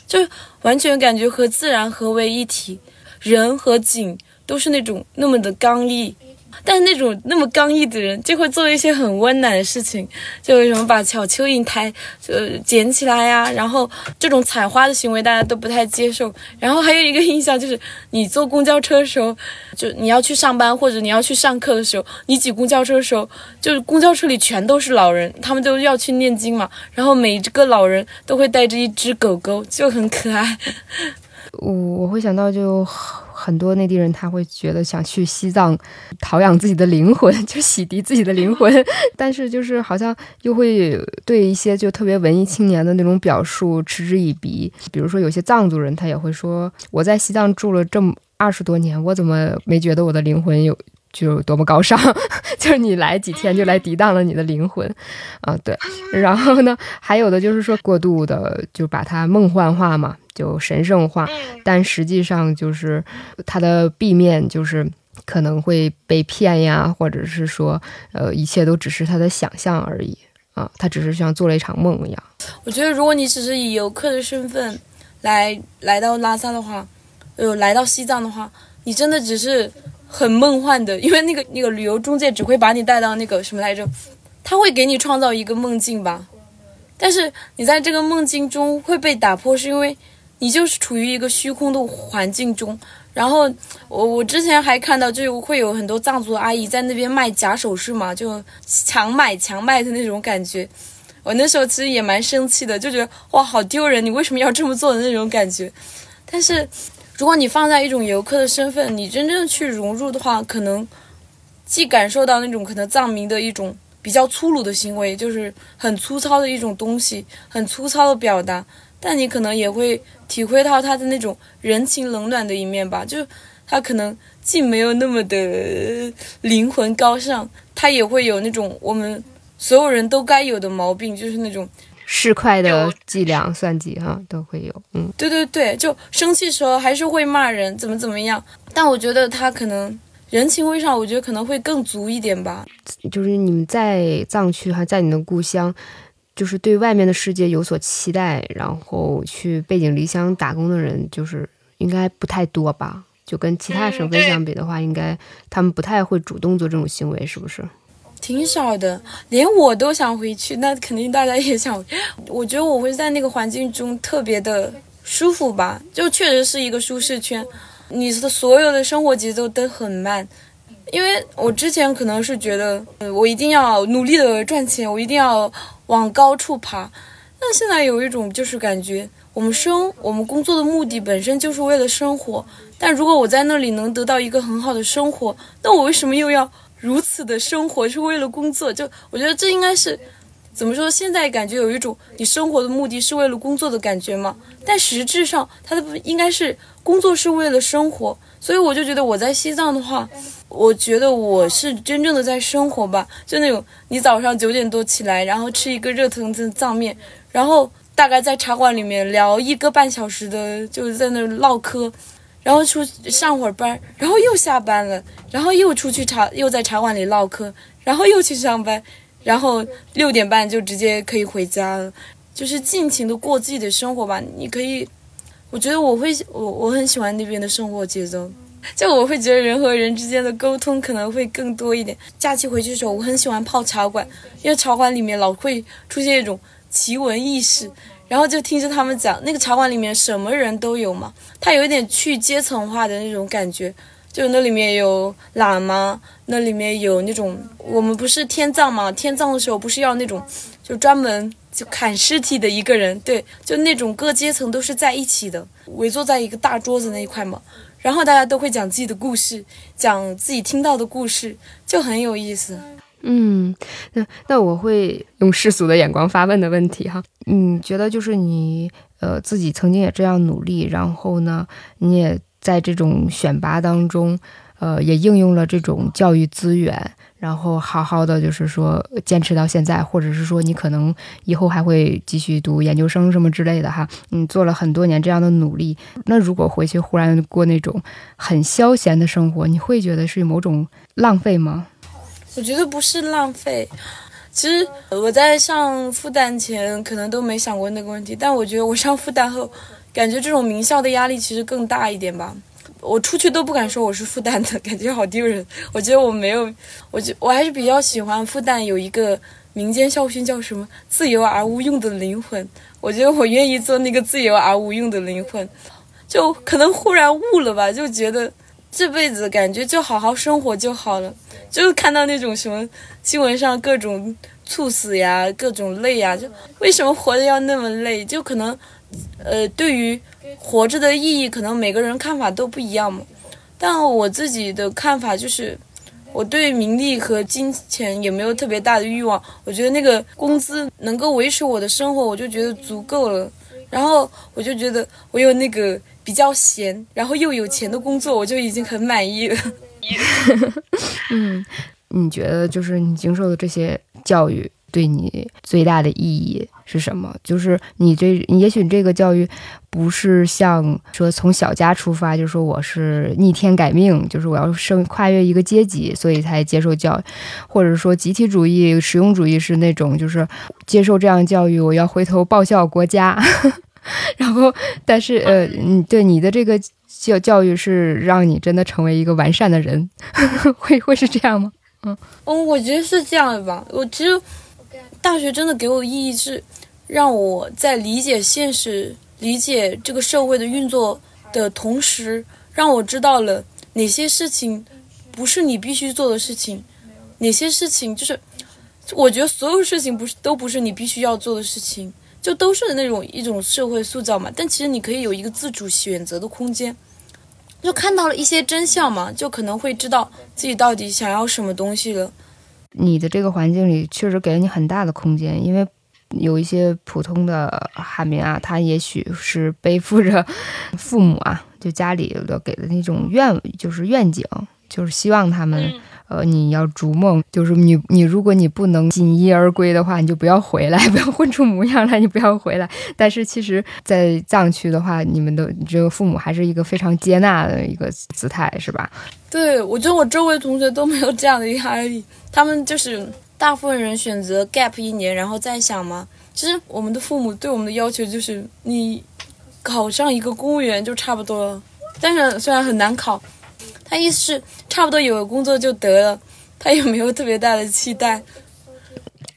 就完全感觉和自然合为一体，人和景都是那种那么的刚毅。但是那种那么刚毅的人，就会做一些很温暖的事情，就什么把小蚯蚓抬，呃，捡起来呀，然后这种采花的行为大家都不太接受。然后还有一个印象就是，你坐公交车的时候，就你要去上班或者你要去上课的时候，你挤公交车的时候，就是公交车里全都是老人，他们都要去念经嘛，然后每一个老人都会带着一只狗狗，就很可爱。我我会想到就。很多内地人他会觉得想去西藏陶养自己的灵魂，就洗涤自己的灵魂，但是就是好像又会对一些就特别文艺青年的那种表述嗤之以鼻。比如说有些藏族人他也会说：“我在西藏住了这么二十多年，我怎么没觉得我的灵魂有就多么高尚？就是你来几天就来涤荡了你的灵魂啊？对。然后呢，还有的就是说过度的就把它梦幻化嘛。”就神圣化，但实际上就是它的壁面就是可能会被骗呀，或者是说，呃，一切都只是他的想象而已啊，他只是像做了一场梦一样。我觉得，如果你只是以游客的身份来来到拉萨的话，呃，来到西藏的话，你真的只是很梦幻的，因为那个那个旅游中介只会把你带到那个什么来着，他会给你创造一个梦境吧，但是你在这个梦境中会被打破，是因为。你就是处于一个虚空的环境中，然后我我之前还看到，就会有很多藏族阿姨在那边卖假首饰嘛，就强买强卖的那种感觉。我那时候其实也蛮生气的，就觉得哇，好丢人！你为什么要这么做的那种感觉？但是如果你放在一种游客的身份，你真正去融入的话，可能既感受到那种可能藏民的一种比较粗鲁的行为，就是很粗糙的一种东西，很粗糙的表达。但你可能也会体会到他的那种人情冷暖的一面吧，就他可能既没有那么的灵魂高尚，他也会有那种我们所有人都该有的毛病，就是那种市侩的伎俩算计哈，都会有。嗯，对对对，就生气时候还是会骂人，怎么怎么样。但我觉得他可能人情味上，我觉得可能会更足一点吧。就是你们在藏区，还在你的故乡。就是对外面的世界有所期待，然后去背井离乡打工的人，就是应该不太多吧？就跟其他省份相比的话，应该他们不太会主动做这种行为，是不是？挺少的，连我都想回去，那肯定大家也想。我觉得我会在那个环境中特别的舒服吧，就确实是一个舒适圈。你的所有的生活节奏都很慢。因为我之前可能是觉得，我一定要努力的赚钱，我一定要往高处爬。那现在有一种就是感觉，我们生我们工作的目的本身就是为了生活。但如果我在那里能得到一个很好的生活，那我为什么又要如此的生活是为了工作？就我觉得这应该是怎么说？现在感觉有一种你生活的目的是为了工作的感觉嘛？但实质上，它的应该是工作是为了生活。所以我就觉得我在西藏的话。我觉得我是真正的在生活吧，就那种你早上九点多起来，然后吃一个热腾腾的藏面，然后大概在茶馆里面聊一个半小时的，就是在那唠嗑，然后出上会儿班，然后又下班了，然后又出去茶，又在茶馆里唠嗑，然后又去上班，然后六点半就直接可以回家了，就是尽情的过自己的生活吧。你可以，我觉得我会，我我很喜欢那边的生活节奏。就我会觉得人和人之间的沟通可能会更多一点。假期回去的时候，我很喜欢泡茶馆，因为茶馆里面老会出现一种奇闻异事，然后就听着他们讲。那个茶馆里面什么人都有嘛，它有一点去阶层化的那种感觉。就那里面有喇嘛，那里面有那种我们不是天葬嘛？天葬的时候不是要那种就专门就砍尸体的一个人？对，就那种各阶层都是在一起的，围坐在一个大桌子那一块嘛。然后大家都会讲自己的故事，讲自己听到的故事，就很有意思。嗯，那那我会用世俗的眼光发问的问题哈，嗯，觉得就是你呃自己曾经也这样努力，然后呢，你也在这种选拔当中，呃，也应用了这种教育资源。然后好好的就是说坚持到现在，或者是说你可能以后还会继续读研究生什么之类的哈。你做了很多年这样的努力，那如果回去忽然过那种很消闲的生活，你会觉得是某种浪费吗？我觉得不是浪费。其实我在上复旦前可能都没想过那个问题，但我觉得我上复旦后，感觉这种名校的压力其实更大一点吧。我出去都不敢说我是复旦的，感觉好丢人。我觉得我没有，我觉我还是比较喜欢复旦有一个民间校训，叫什么“自由而无用的灵魂”。我觉得我愿意做那个自由而无用的灵魂，就可能忽然悟了吧，就觉得这辈子感觉就好好生活就好了。就看到那种什么新闻上各种猝死呀、各种累呀，就为什么活着要那么累？就可能，呃，对于。活着的意义可能每个人看法都不一样嘛，但我自己的看法就是，我对名利和金钱也没有特别大的欲望。我觉得那个工资能够维持我的生活，我就觉得足够了。然后我就觉得我有那个比较闲，然后又有钱的工作，我就已经很满意了。嗯，你觉得就是你经受的这些教育？对你最大的意义是什么？就是你这，也许这个教育不是像说从小家出发，就是说我是逆天改命，就是我要升跨越一个阶级，所以才接受教育，或者说集体主义、实用主义是那种就是接受这样教育，我要回头报效国家。然后，但是呃，你对你的这个教教育是让你真的成为一个完善的人，会会是这样吗？嗯，嗯，我觉得是这样的吧。我其实。大学真的给我的意义是，让我在理解现实、理解这个社会的运作的同时，让我知道了哪些事情不是你必须做的事情，哪些事情就是，我觉得所有事情不是都不是你必须要做的事情，就都是那种一种社会塑造嘛。但其实你可以有一个自主选择的空间，就看到了一些真相嘛，就可能会知道自己到底想要什么东西了。你的这个环境里确实给了你很大的空间，因为有一些普通的海民啊，他也许是背负着父母啊，就家里的给的那种愿，就是愿景，就是希望他们。呃，你要逐梦，就是你你，如果你不能锦衣而归的话，你就不要回来，不要混出模样来，你不要回来。但是其实，在藏区的话，你们的这个父母还是一个非常接纳的一个姿态，是吧？对，我觉得我周围同学都没有这样的压力，他们就是大部分人选择 gap 一年，然后再想嘛。其实我们的父母对我们的要求就是你考上一个公务员就差不多了，但是虽然很难考。他意思是差不多有个工作就得了，他也没有特别大的期待。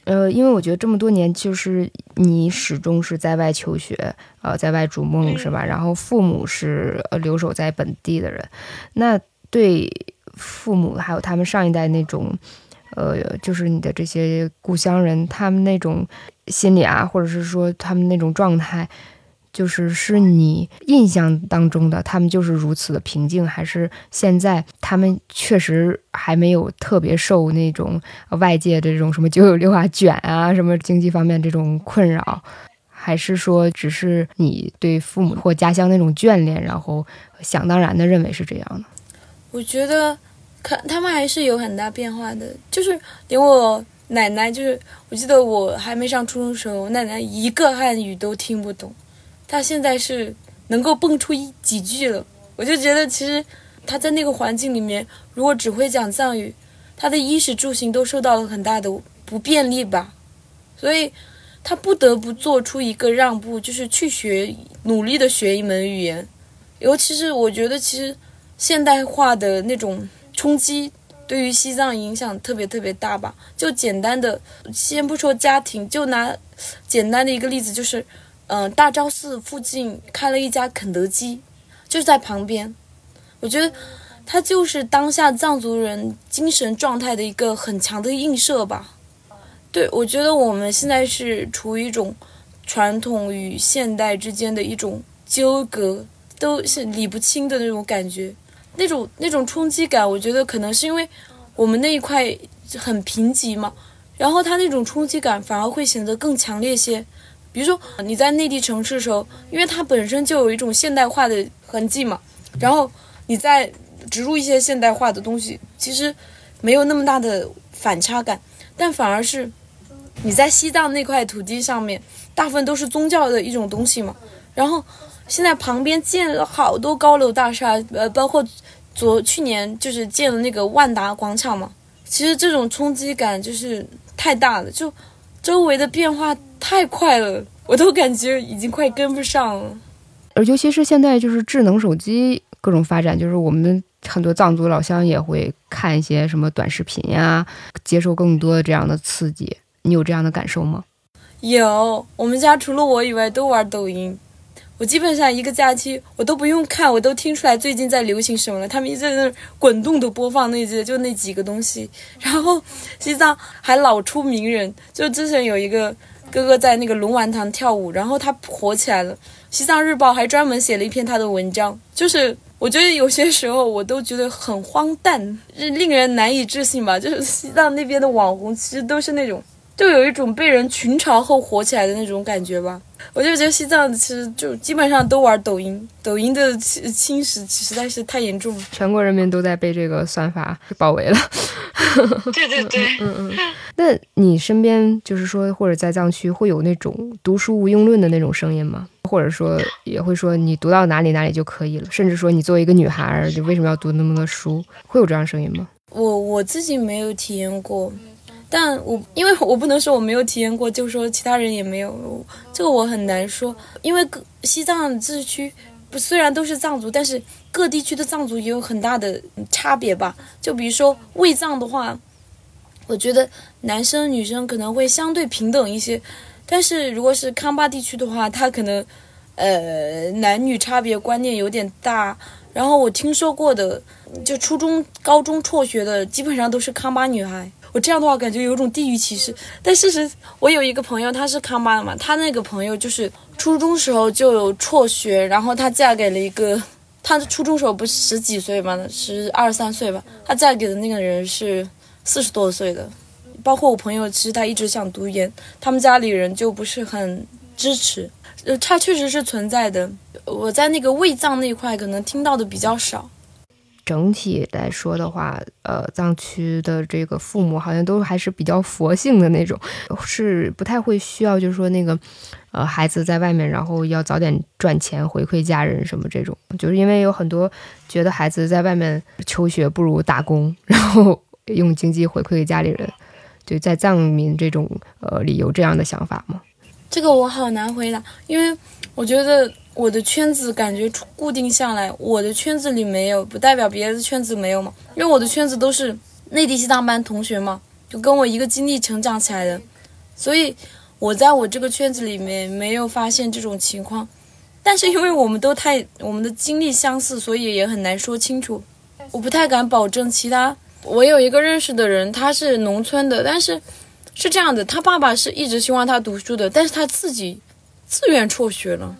呃，因为我觉得这么多年，就是你始终是在外求学，呃，在外逐梦，是吧？然后父母是留守在本地的人，那对父母还有他们上一代那种，呃，就是你的这些故乡人，他们那种心理啊，或者是说他们那种状态。就是是你印象当中的他们就是如此的平静，还是现在他们确实还没有特别受那种外界的这种什么九九六啊卷啊什么经济方面这种困扰，还是说只是你对父母或家乡那种眷恋，然后想当然的认为是这样的？我觉得，看他们还是有很大变化的。就是连我奶奶，就是我记得我还没上初中时候，我奶奶一个汉语都听不懂。他现在是能够蹦出一几句了，我就觉得其实他在那个环境里面，如果只会讲藏语，他的衣食住行都受到了很大的不便利吧，所以他不得不做出一个让步，就是去学努力的学一门语言。尤其是我觉得，其实现代化的那种冲击对于西藏影响特别特别大吧。就简单的，先不说家庭，就拿简单的一个例子就是。嗯，大昭寺附近开了一家肯德基，就在旁边。我觉得它就是当下藏族人精神状态的一个很强的映射吧。对，我觉得我们现在是处于一种传统与现代之间的一种纠葛，都是理不清的那种感觉。那种那种冲击感，我觉得可能是因为我们那一块很贫瘠嘛，然后它那种冲击感反而会显得更强烈些。比如说你在内地城市的时候，因为它本身就有一种现代化的痕迹嘛，然后你再植入一些现代化的东西，其实没有那么大的反差感，但反而是你在西藏那块土地上面，大部分都是宗教的一种东西嘛，然后现在旁边建了好多高楼大厦，呃，包括昨去年就是建了那个万达广场嘛，其实这种冲击感就是太大了，就周围的变化太快了，我都感觉已经快跟不上了。而尤其是现在就是智能手机各种发展，就是我们很多藏族老乡也会看一些什么短视频呀，接受更多的这样的刺激。你有这样的感受吗？有，我们家除了我以外都玩抖音。我基本上一个假期我都不用看，我都听出来最近在流行什么了。他们一直在那滚动的播放那些，就那几个东西。然后西藏还老出名人，就之前有一个哥哥在那个龙王堂跳舞，然后他火起来了。西藏日报还专门写了一篇他的文章，就是我觉得有些时候我都觉得很荒诞，令人难以置信吧。就是西藏那边的网红其实都是那种。就有一种被人群嘲后火起来的那种感觉吧，我就觉得西藏其实就基本上都玩抖音，抖音的侵侵蚀实在是太严重了，全国人民都在被这个算法 包围了。对对对，嗯嗯。那你身边就是说，或者在藏区会有那种读书无用论的那种声音吗？或者说也会说你读到哪里哪里就可以了，甚至说你作为一个女孩，你为什么要读那么多书？会有这样声音吗？我我自己没有体验过。但我因为我不能说我没有体验过，就说其他人也没有，这个我很难说。因为各西藏自治区不虽然都是藏族，但是各地区的藏族也有很大的差别吧。就比如说卫藏的话，我觉得男生女生可能会相对平等一些，但是如果是康巴地区的话，他可能呃男女差别观念有点大。然后我听说过的，就初中、高中辍学的，基本上都是康巴女孩。我这样的话感觉有种地域歧视，但事实我有一个朋友，她是康巴的嘛，她那个朋友就是初中时候就有辍学，然后她嫁给了一个，她初中时候不是十几岁嘛，十二三岁吧，她嫁给的那个人是四十多岁的，包括我朋友，其实他一直想读研，他们家里人就不是很支持，呃，他确实是存在的，我在那个胃藏那块可能听到的比较少。整体来说的话，呃，藏区的这个父母好像都还是比较佛性的那种，是不太会需要，就是说那个，呃，孩子在外面，然后要早点赚钱回馈家人什么这种，就是因为有很多觉得孩子在外面求学不如打工，然后 用经济回馈给家里人，就，在藏民这种呃里有这样的想法吗？这个我好难回答，因为我觉得。我的圈子感觉固定下来，我的圈子里没有，不代表别的圈子没有嘛。因为我的圈子都是内地西藏班同学嘛，就跟我一个经历成长起来的，所以我在我这个圈子里面没有发现这种情况。但是因为我们都太我们的经历相似，所以也很难说清楚。我不太敢保证其他。我有一个认识的人，他是农村的，但是是这样的，他爸爸是一直希望他读书的，但是他自己自愿辍学了。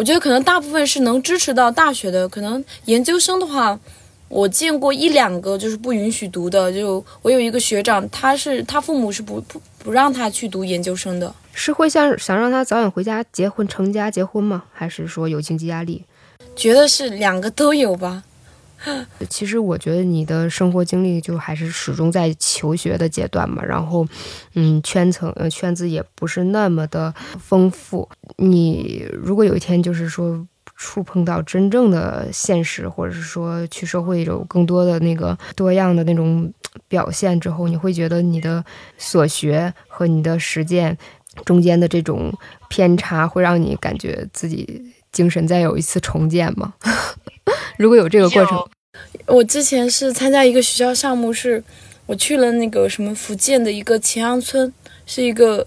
我觉得可能大部分是能支持到大学的，可能研究生的话，我见过一两个就是不允许读的。就我有一个学长，他是他父母是不不不让他去读研究生的，是会想想让他早点回家结婚成家结婚吗？还是说有经济压力？觉得是两个都有吧。其实我觉得你的生活经历就还是始终在求学的阶段嘛，然后，嗯，圈层呃圈子也不是那么的丰富。你如果有一天就是说触碰到真正的现实，或者是说去社会有更多的那个多样的那种表现之后，你会觉得你的所学和你的实践中间的这种偏差，会让你感觉自己精神再有一次重建吗？如果有这个过程，我之前是参加一个学校项目，是我去了那个什么福建的一个乾阳村，是一个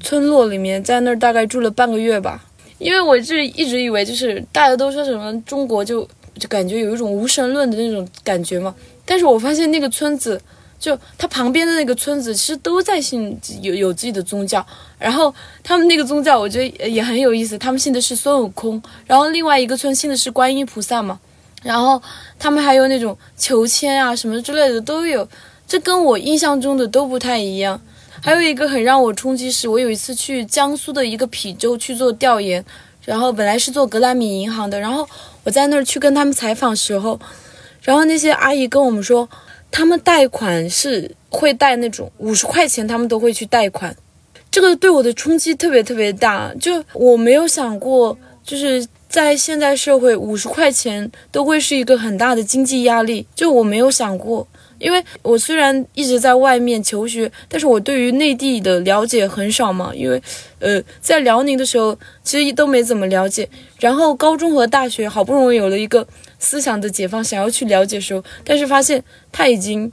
村落里面，在那儿大概住了半个月吧。因为我是一直以为就是大家都说什么中国就就感觉有一种无神论的那种感觉嘛，但是我发现那个村子就他旁边的那个村子其实都在信有有自己的宗教，然后他们那个宗教我觉得也很有意思，他们信的是孙悟空，然后另外一个村信的是观音菩萨嘛。然后他们还有那种求签啊什么之类的都有，这跟我印象中的都不太一样。还有一个很让我冲击是，我有一次去江苏的一个邳州去做调研，然后本来是做格莱米银行的，然后我在那儿去跟他们采访时候，然后那些阿姨跟我们说，他们贷款是会贷那种五十块钱，他们都会去贷款，这个对我的冲击特别特别大，就我没有想过，就是在现在社会，五十块钱都会是一个很大的经济压力，就我没有想过。因为我虽然一直在外面求学，但是我对于内地的了解很少嘛。因为，呃，在辽宁的时候其实都没怎么了解。然后高中和大学好不容易有了一个思想的解放，想要去了解时候，但是发现它已经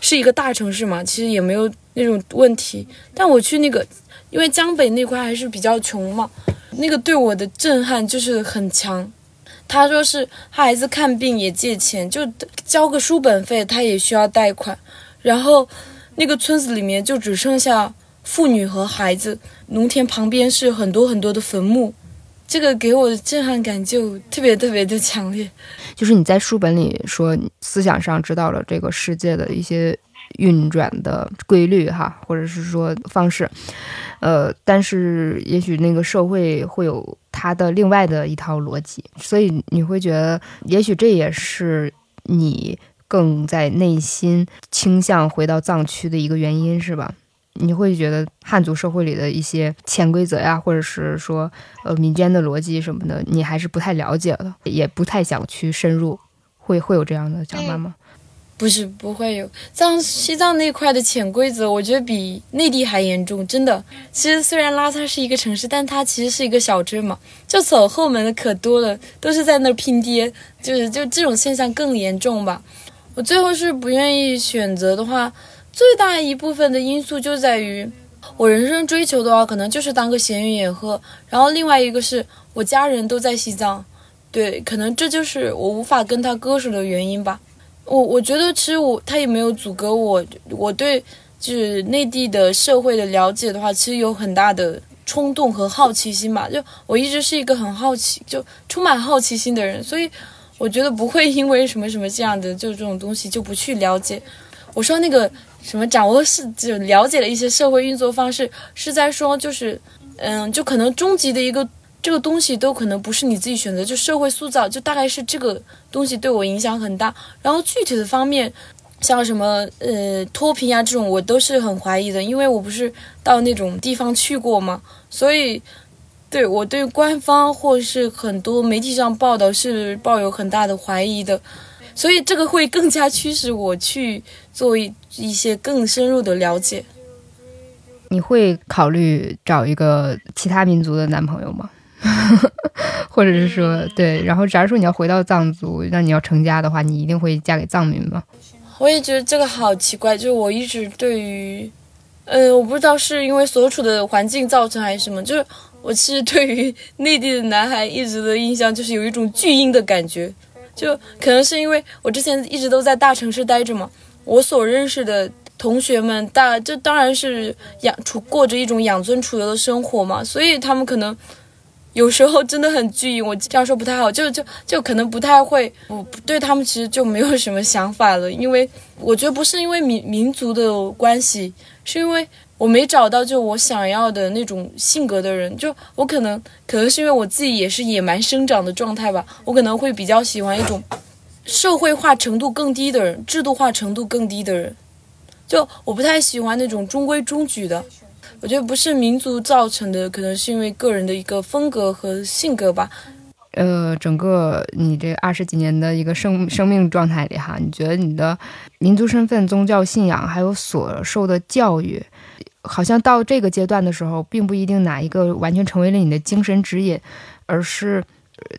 是一个大城市嘛，其实也没有那种问题。但我去那个，因为江北那块还是比较穷嘛，那个对我的震撼就是很强。他说是他孩子看病也借钱，就交个书本费，他也需要贷款。然后那个村子里面就只剩下妇女和孩子，农田旁边是很多很多的坟墓，这个给我的震撼感就特别特别的强烈。就是你在书本里说思想上知道了这个世界的一些运转的规律哈，或者是说方式，呃，但是也许那个社会会有。他的另外的一套逻辑，所以你会觉得，也许这也是你更在内心倾向回到藏区的一个原因，是吧？你会觉得汉族社会里的一些潜规则呀，或者是说呃民间的逻辑什么的，你还是不太了解的，也不太想去深入，会会有这样的想法吗？不是不会有藏西藏那块的潜规则，我觉得比内地还严重，真的。其实虽然拉萨是一个城市，但它其实是一个小镇嘛，就走后门的可多了，都是在那儿拼爹，就是就这种现象更严重吧。我最后是不愿意选择的话，最大一部分的因素就在于我人生追求的话，可能就是当个闲云野鹤。然后另外一个是我家人都在西藏，对，可能这就是我无法跟他割舍的原因吧。我我觉得其实我他也没有阻隔我，我对就是内地的社会的了解的话，其实有很大的冲动和好奇心吧。就我一直是一个很好奇，就充满好奇心的人，所以我觉得不会因为什么什么这样的就这种东西就不去了解。我说那个什么掌握是就了解了一些社会运作方式，是在说就是嗯，就可能终极的一个。这个东西都可能不是你自己选择，就社会塑造，就大概是这个东西对我影响很大。然后具体的方面，像什么呃脱贫啊这种，我都是很怀疑的，因为我不是到那种地方去过嘛，所以对我对官方或是很多媒体上报道是抱有很大的怀疑的，所以这个会更加驱使我去做一一些更深入的了解。你会考虑找一个其他民族的男朋友吗？或者是说，对，然后假如说你要回到藏族，那你要成家的话，你一定会嫁给藏民吗？我也觉得这个好奇怪，就是我一直对于，呃，我不知道是因为所处的环境造成还是什么，就是我其实对于内地的男孩一直的印象就是有一种巨婴的感觉，就可能是因为我之前一直都在大城市待着嘛，我所认识的同学们大，这当然是养处过着一种养尊处优的生活嘛，所以他们可能。有时候真的很巨婴，我这样说不太好，就就就可能不太会，我对他们其实就没有什么想法了，因为我觉得不是因为民民族的关系，是因为我没找到就我想要的那种性格的人，就我可能可能是因为我自己也是野蛮生长的状态吧，我可能会比较喜欢一种社会化程度更低的人，制度化程度更低的人，就我不太喜欢那种中规中矩的。我觉得不是民族造成的，可能是因为个人的一个风格和性格吧。呃，整个你这二十几年的一个生生命状态里，哈，你觉得你的民族身份、宗教信仰，还有所受的教育，好像到这个阶段的时候，并不一定哪一个完全成为了你的精神指引，而是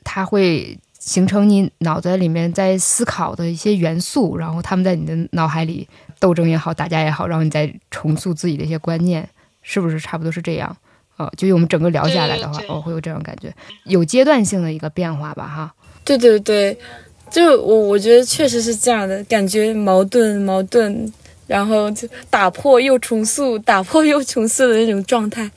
它会形成你脑袋里面在思考的一些元素，然后他们在你的脑海里斗争也好，打架也好，然后你再重塑自己的一些观念。是不是差不多是这样？哦，就我们整个聊下来的话，哦，会有这种感觉，有阶段性的一个变化吧，哈。对对对，就我我觉得确实是这样的感觉，矛盾矛盾，然后就打破又重塑，打破又重塑的那种状态。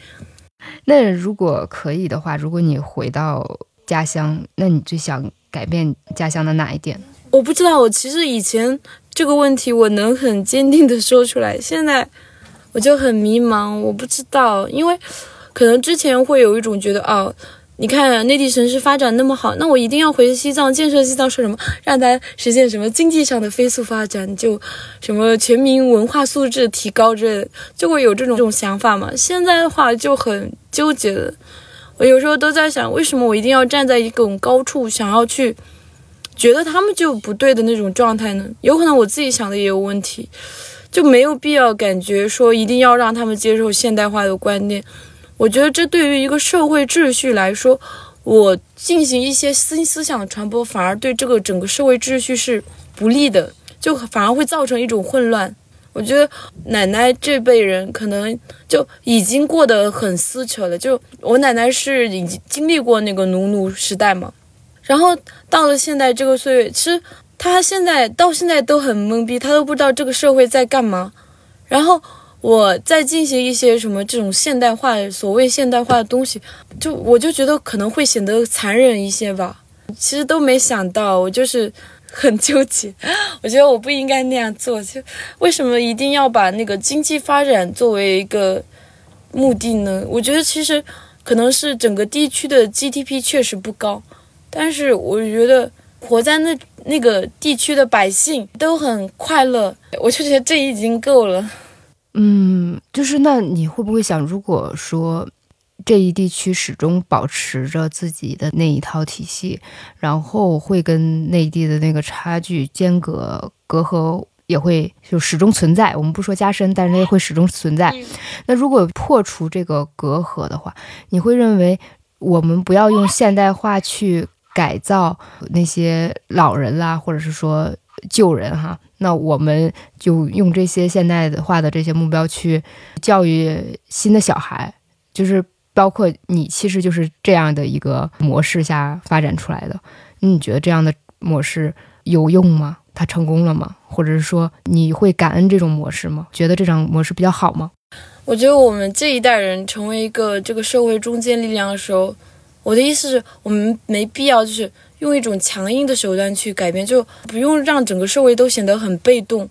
那如果可以的话，如果你回到家乡，那你最想改变家乡的哪一点？我不知道，我其实以前这个问题我能很坚定的说出来，现在。我就很迷茫，我不知道，因为可能之前会有一种觉得，哦，你看内地城市发展那么好，那我一定要回西藏建设西藏，说什么让它实现什么经济上的飞速发展，就什么全民文化素质提高之类，就会有这种这种想法嘛。现在的话就很纠结了，我有时候都在想，为什么我一定要站在一种高处，想要去觉得他们就不对的那种状态呢？有可能我自己想的也有问题。就没有必要感觉说一定要让他们接受现代化的观念，我觉得这对于一个社会秩序来说，我进行一些新思想的传播，反而对这个整个社会秩序是不利的，就反而会造成一种混乱。我觉得奶奶这辈人可能就已经过得很撕扯了，就我奶奶是已经经历过那个农奴时代嘛，然后到了现在这个岁月，其实。她现在到现在都很懵逼，她都不知道这个社会在干嘛。然后我在进行一些什么这种现代化、所谓现代化的东西，就我就觉得可能会显得残忍一些吧。其实都没想到，我就是 很纠结。我觉得我不应该那样做，就为什么一定要把那个经济发展作为一个目的呢？我觉得其实可能是整个地区的 GDP 确实不高，但是我觉得。活在那那个地区的百姓都很快乐，我就觉得这已经够了。嗯，就是那你会不会想，如果说这一地区始终保持着自己的那一套体系，然后会跟内地的那个差距、间隔、隔阂也会就始终存在。我们不说加深，但是也会始终存在。那如果破除这个隔阂的话，你会认为我们不要用现代化去。改造那些老人啦，或者是说旧人哈，那我们就用这些现代化的这些目标去教育新的小孩，就是包括你，其实就是这样的一个模式下发展出来的。你觉得这样的模式有用吗？它成功了吗？或者是说你会感恩这种模式吗？觉得这种模式比较好吗？我觉得我们这一代人成为一个这个社会中坚力量的时候。我的意思是，我们没必要就是用一种强硬的手段去改变，就不用让整个社会都显得很被动。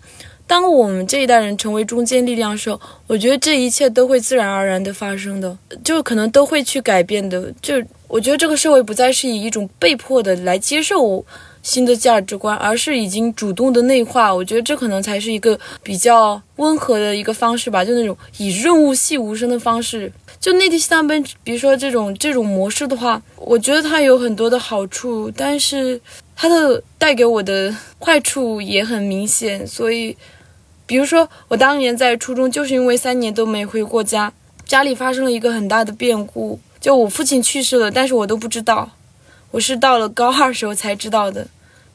当我们这一代人成为中坚力量的时候，我觉得这一切都会自然而然的发生的，就可能都会去改变的。就我觉得这个社会不再是以一种被迫的来接受新的价值观，而是已经主动的内化。我觉得这可能才是一个比较温和的一个方式吧，就那种以润物细无声的方式。就内地西藏班，比如说这种这种模式的话，我觉得它有很多的好处，但是它的带给我的坏处也很明显。所以，比如说我当年在初中，就是因为三年都没回过家，家里发生了一个很大的变故，就我父亲去世了，但是我都不知道，我是到了高二时候才知道的。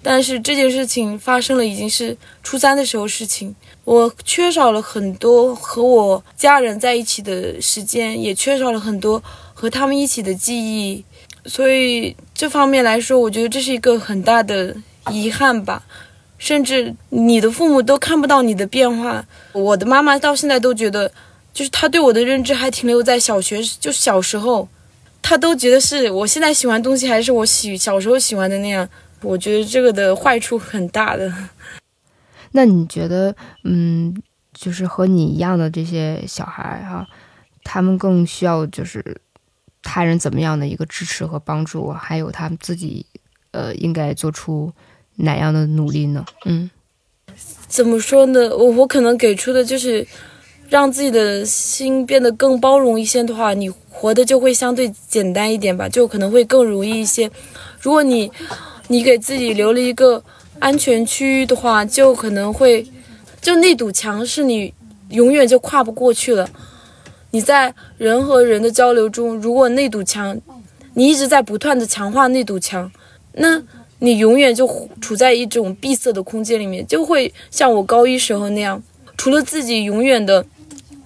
但是这件事情发生了，已经是初三的时候事情。我缺少了很多和我家人在一起的时间，也缺少了很多和他们一起的记忆，所以这方面来说，我觉得这是一个很大的遗憾吧。甚至你的父母都看不到你的变化。我的妈妈到现在都觉得，就是她对我的认知还停留在小学，就小时候，她都觉得是我现在喜欢东西还是我喜小时候喜欢的那样。我觉得这个的坏处很大的。那你觉得，嗯，就是和你一样的这些小孩哈，他们更需要就是他人怎么样的一个支持和帮助，还有他们自己，呃，应该做出哪样的努力呢？嗯，怎么说呢？我我可能给出的就是让自己的心变得更包容一些的话，你活的就会相对简单一点吧，就可能会更容易一些。如果你你给自己留了一个。安全区域的话，就可能会，就那堵墙是你永远就跨不过去了。你在人和人的交流中，如果那堵墙，你一直在不断的强化那堵墙，那你永远就处在一种闭塞的空间里面，就会像我高一时候那样，除了自己永远的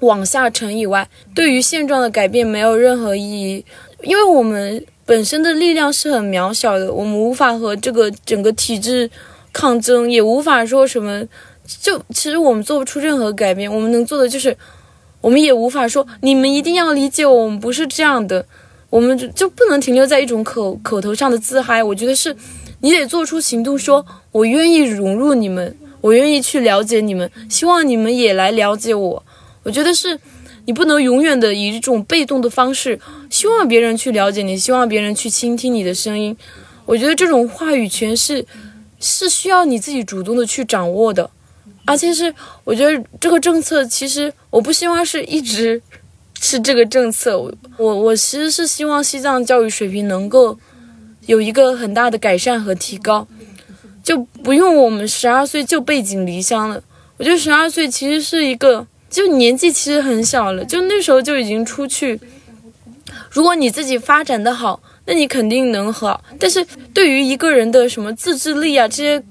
往下沉以外，对于现状的改变没有任何意义，因为我们本身的力量是很渺小的，我们无法和这个整个体制。抗争也无法说什么，就其实我们做不出任何改变。我们能做的就是，我们也无法说你们一定要理解我们不是这样的，我们就就不能停留在一种口口头上的自嗨。我觉得是，你得做出行动，说我愿意融入你们，我愿意去了解你们，希望你们也来了解我。我觉得是，你不能永远的以一种被动的方式，希望别人去了解你，希望别人去倾听你的声音。我觉得这种话语权是，是需要你自己主动的去掌握的，而且是，我觉得这个政策其实我不希望是一直是这个政策，我我我其实是希望西藏教育水平能够有一个很大的改善和提高。就不用我们十二岁就背井离乡了。我觉得十二岁其实是一个，就年纪其实很小了，就那时候就已经出去。如果你自己发展的好，那你肯定能好。但是对于一个人的什么自制力啊，这些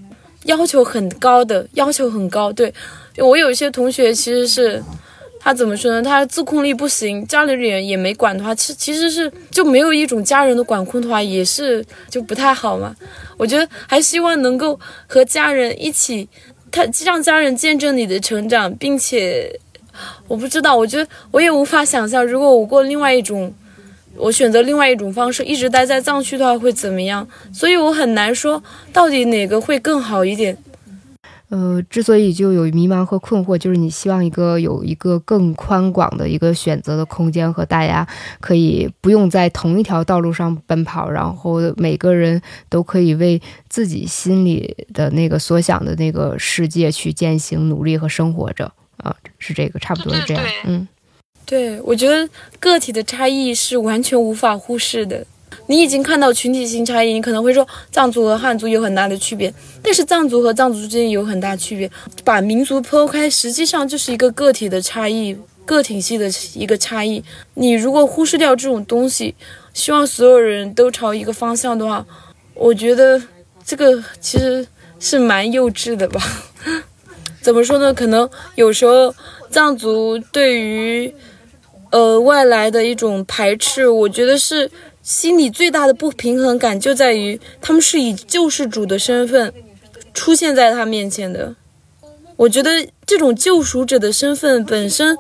要求很高的，要求很高。对我有一些同学其实是。他怎么说呢？他自控力不行，家里人也没管的话，其其实是就没有一种家人的管控的话，也是就不太好嘛。我觉得还希望能够和家人一起，他让家人见证你的成长，并且我不知道，我觉得我也无法想象，如果我过另外一种，我选择另外一种方式，一直待在藏区的话会怎么样？所以我很难说到底哪个会更好一点。呃，之所以就有迷茫和困惑，就是你希望一个有一个更宽广的一个选择的空间，和大家可以不用在同一条道路上奔跑，然后每个人都可以为自己心里的那个所想的那个世界去践行努力和生活着啊，是这个，差不多是这样。嗯，对，我觉得个体的差异是完全无法忽视的。你已经看到群体性差异，你可能会说藏族和汉族有很大的区别，但是藏族和藏族之间有很大区别。把民族剖开，实际上就是一个个体的差异，个体系的一个差异。你如果忽视掉这种东西，希望所有人都朝一个方向的话，我觉得这个其实是蛮幼稚的吧。怎么说呢？可能有时候藏族对于呃外来的一种排斥，我觉得是。心里最大的不平衡感就在于，他们是以救世主的身份出现在他面前的。我觉得这种救赎者的身份本身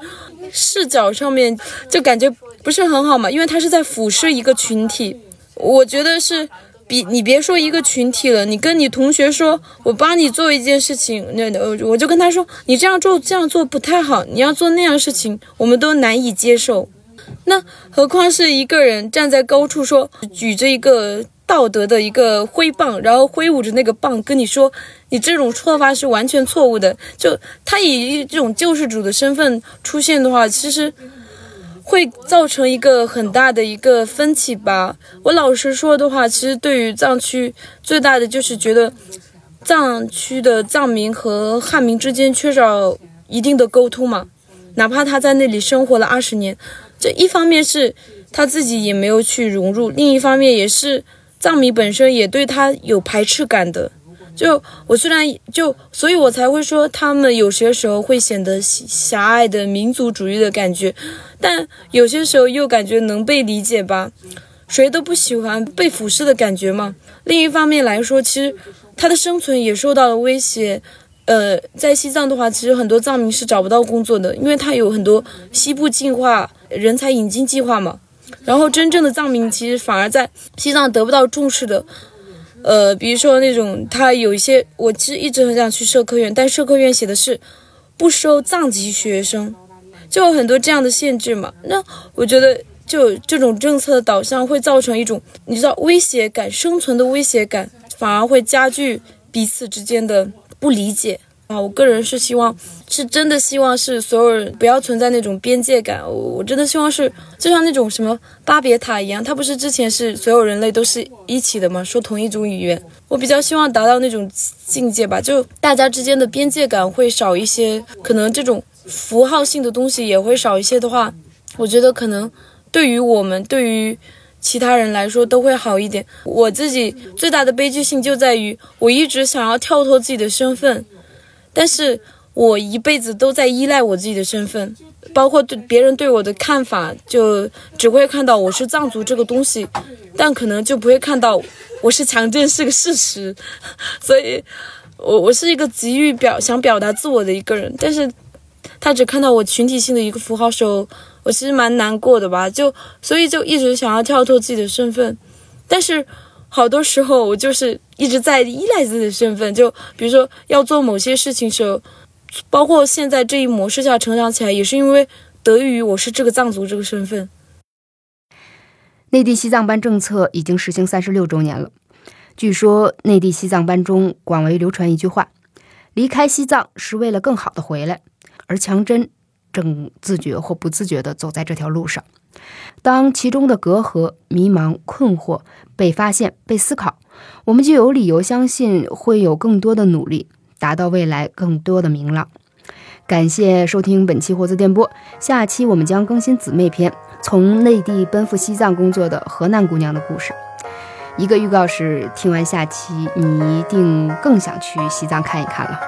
视角上面就感觉不是很好嘛，因为他是在俯视一个群体。我觉得是比你别说一个群体了，你跟你同学说，我帮你做一件事情，那我就跟他说，你这样做这样做不太好，你要做那样事情，我们都难以接受。那何况是一个人站在高处说，举着一个道德的一个挥棒，然后挥舞着那个棒跟你说，你这种做法是完全错误的。就他以这种救世主的身份出现的话，其实会造成一个很大的一个分歧吧。我老实说的话，其实对于藏区最大的就是觉得，藏区的藏民和汉民之间缺少一定的沟通嘛，哪怕他在那里生活了二十年。这一方面是他自己也没有去融入，另一方面也是藏民本身也对他有排斥感的。就我虽然就，所以我才会说他们有些时候会显得狭隘的民族主义的感觉，但有些时候又感觉能被理解吧。谁都不喜欢被俯视的感觉嘛。另一方面来说，其实他的生存也受到了威胁。呃，在西藏的话，其实很多藏民是找不到工作的，因为他有很多西部进化、人才引进计划嘛。然后真正的藏民其实反而在西藏得不到重视的。呃，比如说那种他有一些，我其实一直很想去社科院，但社科院写的是不收藏籍学生，就有很多这样的限制嘛。那我觉得，就这种政策的导向会造成一种你知道威胁感、生存的威胁感，反而会加剧彼此之间的。不理解啊！我个人是希望，是真的希望是所有人不要存在那种边界感。我我真的希望是，就像那种什么巴别塔一样，它不是之前是所有人类都是一起的吗？说同一种语言。我比较希望达到那种境界吧，就大家之间的边界感会少一些，可能这种符号性的东西也会少一些的话，我觉得可能对于我们，对于。其他人来说都会好一点。我自己最大的悲剧性就在于，我一直想要跳脱自己的身份，但是我一辈子都在依赖我自己的身份，包括对别人对我的看法，就只会看到我是藏族这个东西，但可能就不会看到我是强震是个事实。所以，我我是一个急于表想表达自我的一个人，但是他只看到我群体性的一个符号时候。我其实蛮难过的吧，就所以就一直想要跳脱自己的身份，但是好多时候我就是一直在依赖自己的身份，就比如说要做某些事情时候，包括现在这一模式下成长起来，也是因为得益于我是这个藏族这个身份。内地西藏班政策已经实行三十六周年了。据说内地西藏班中广为流传一句话：“离开西藏是为了更好的回来。”而强真正自觉或不自觉地走在这条路上。当其中的隔阂、迷茫、困惑被发现、被思考，我们就有理由相信会有更多的努力，达到未来更多的明朗。感谢收听本期活字电波，下期我们将更新姊妹篇，从内地奔赴西藏工作的河南姑娘的故事。一个预告是，听完下期你一定更想去西藏看一看了，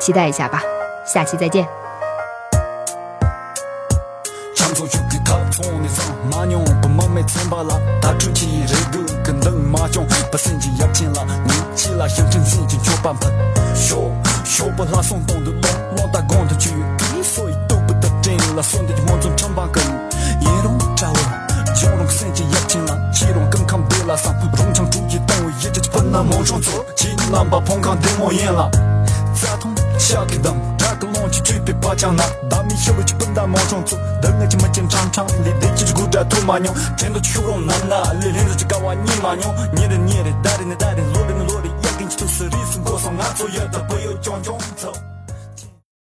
期待一下吧。下期再见。小不拉松动的龙，老大光头去，所以都不得劲了。送的就梦中长把根，一龙扎我，蛟龙三级压进了，七龙更抗别拉桑，龙枪注意动物，一直就奔那梦中走，七郎把碰抗对莫言了。咋通下 chong chi chi pi pa chang na da mi xiu chi pun da mo chong zu da nga chi ma chen chang chang li de chi gu da tu ma nyo chen do chi hu rong nan na li lin do chi ka wa ni ma nyo ni de ni de da de ne da de lo de ne lo de ya kin chi tu su ri su go song a zo ya da bo yo chong chong zo